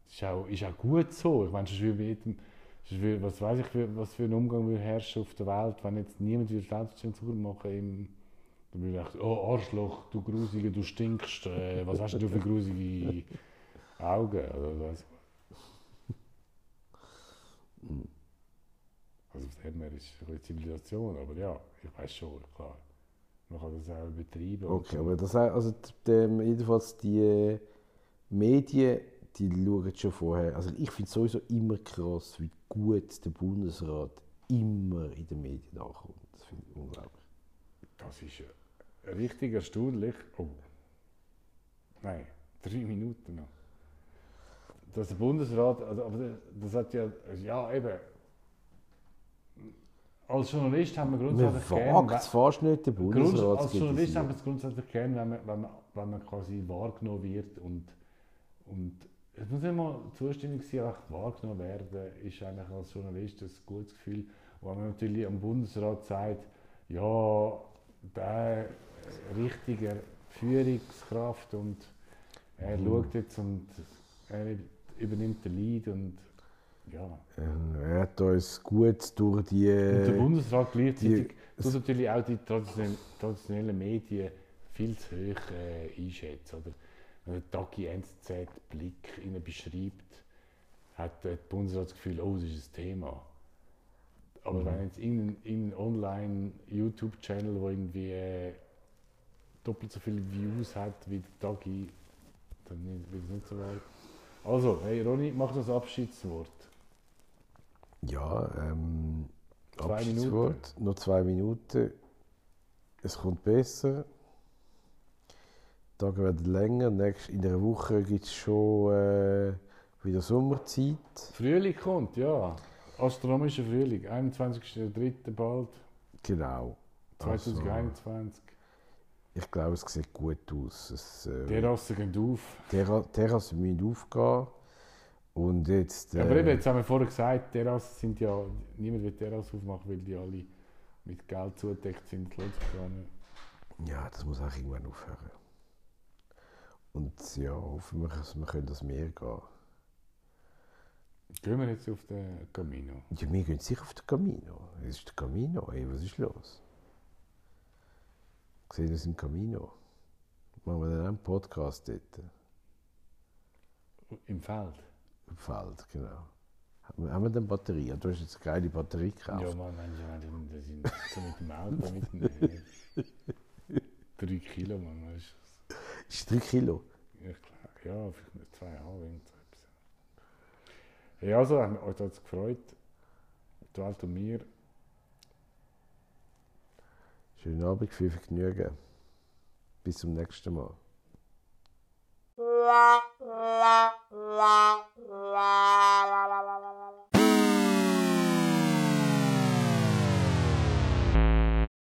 Ist, auch, ist auch gut so. Ich meine, sonst würde jedem, würde, was weiß ich, für- was für ein Umgang würde herrschen auf der Welt, wenn jetzt niemand würde Selbstzensur machen im, dann würde ich sagen, oh Arschloch, du Grusige, du stinkst, äh, was hast du für grusige Augen? Oder was? Also von dem her ist eine Zivilisation, aber ja, ich weiß schon, klar. Man kann das auch übertreiben. und Okay, aber das heißt, also die, die, jedenfalls die äh, Medien, die schauen schon vorher. Also ich finde es sowieso immer krass, wie gut der Bundesrat immer in den Medien ankommt. Das finde ich unglaublich. Das ist äh, richtig erstaunlich. Oh. Nein, drei Minuten noch. Dass der Bundesrat, also, aber das- hat ja, ja eben, als Journalist haben wir Man grundsätzlich wagt gern, es fast nicht, den Bundesrat als Journalist haben wir es grundsätzlich gern, wenn man, wenn man, wenn man quasi wahrgenommen wird und, und es muss immer zuständig sein, einfach wahrgenommen werden, ist eigentlich als Journalist ein gutes Gefühl. Und wenn man natürlich am Bundesrat sagt, ja, der richtige Führungskraft und er Mhm. schaut jetzt und er übernimmt den Lead und ja. Ähm, Er hat uns gut durch die. Und der Bundesrat gleichzeitig tut natürlich auch die traditionellen, traditionellen Medien viel zu hoch äh, einschätzen. Oder? Wenn der Tagi NZZ Blick ihnen beschreibt, hat der Bundesrat das Gefühl, oh, das ist ein Thema. Aber Mhm. wenn jetzt irgendein, irgendein Online-YouTube-Channel, der irgendwie äh, doppelt so viele Views hat wie der Tagi, dann wird es nicht so weit. Also, hey Ronny, mach das Abschiedswort. Ja, ähm, Zwei Abschiedswort. Noch zwei Minuten. Es kommt besser. Die Tage werden länger. Nächst, in der Woche gibt es schon äh, wieder Sommerzeit. Frühling kommt, ja. Astronomischer Frühling, 21.03. bald, Genau. Also, 2021. ich glaube, es sieht gut aus. Es, äh, Terrassen gehen auf. Terra Terrassen müssen aufgehen. Und jetzt. Aber eben, Äh, jetzt haben wir vorher gesagt, Terrassen sind ja, niemand will Terrassen aufmachen, weil die alle mit Geld zudeckt sind, ja, das muss auch irgendwann aufhören. Und ja, hoffen wir, dass wir können das Meer gehen Gehen wir jetzt auf den Camino. Ja, wir gehen sicher auf den Camino. Es ist der Camino. Ey, was ist los? Ich sehe das im Camino. Machen wir dann auch einen Podcast dort. Im Feld. Im Feld, genau. Haben wir, dann Batterie? Du hast jetzt eine geile Batterie gekauft. Ja, man, Mensch, man, das sind so mit dem Auto, mit dem, äh, drei Kilo, man, weißt du. Ist 3 Kilo. Ja, klar. Ja, vielleicht nicht zweieinhalb, irgend so etwas. Ja, also, haben wir euch das gefreut. Welt und mir. Schönen Abend, viel Vergnügen. Bis zum nächsten Mal. la la la la la la la la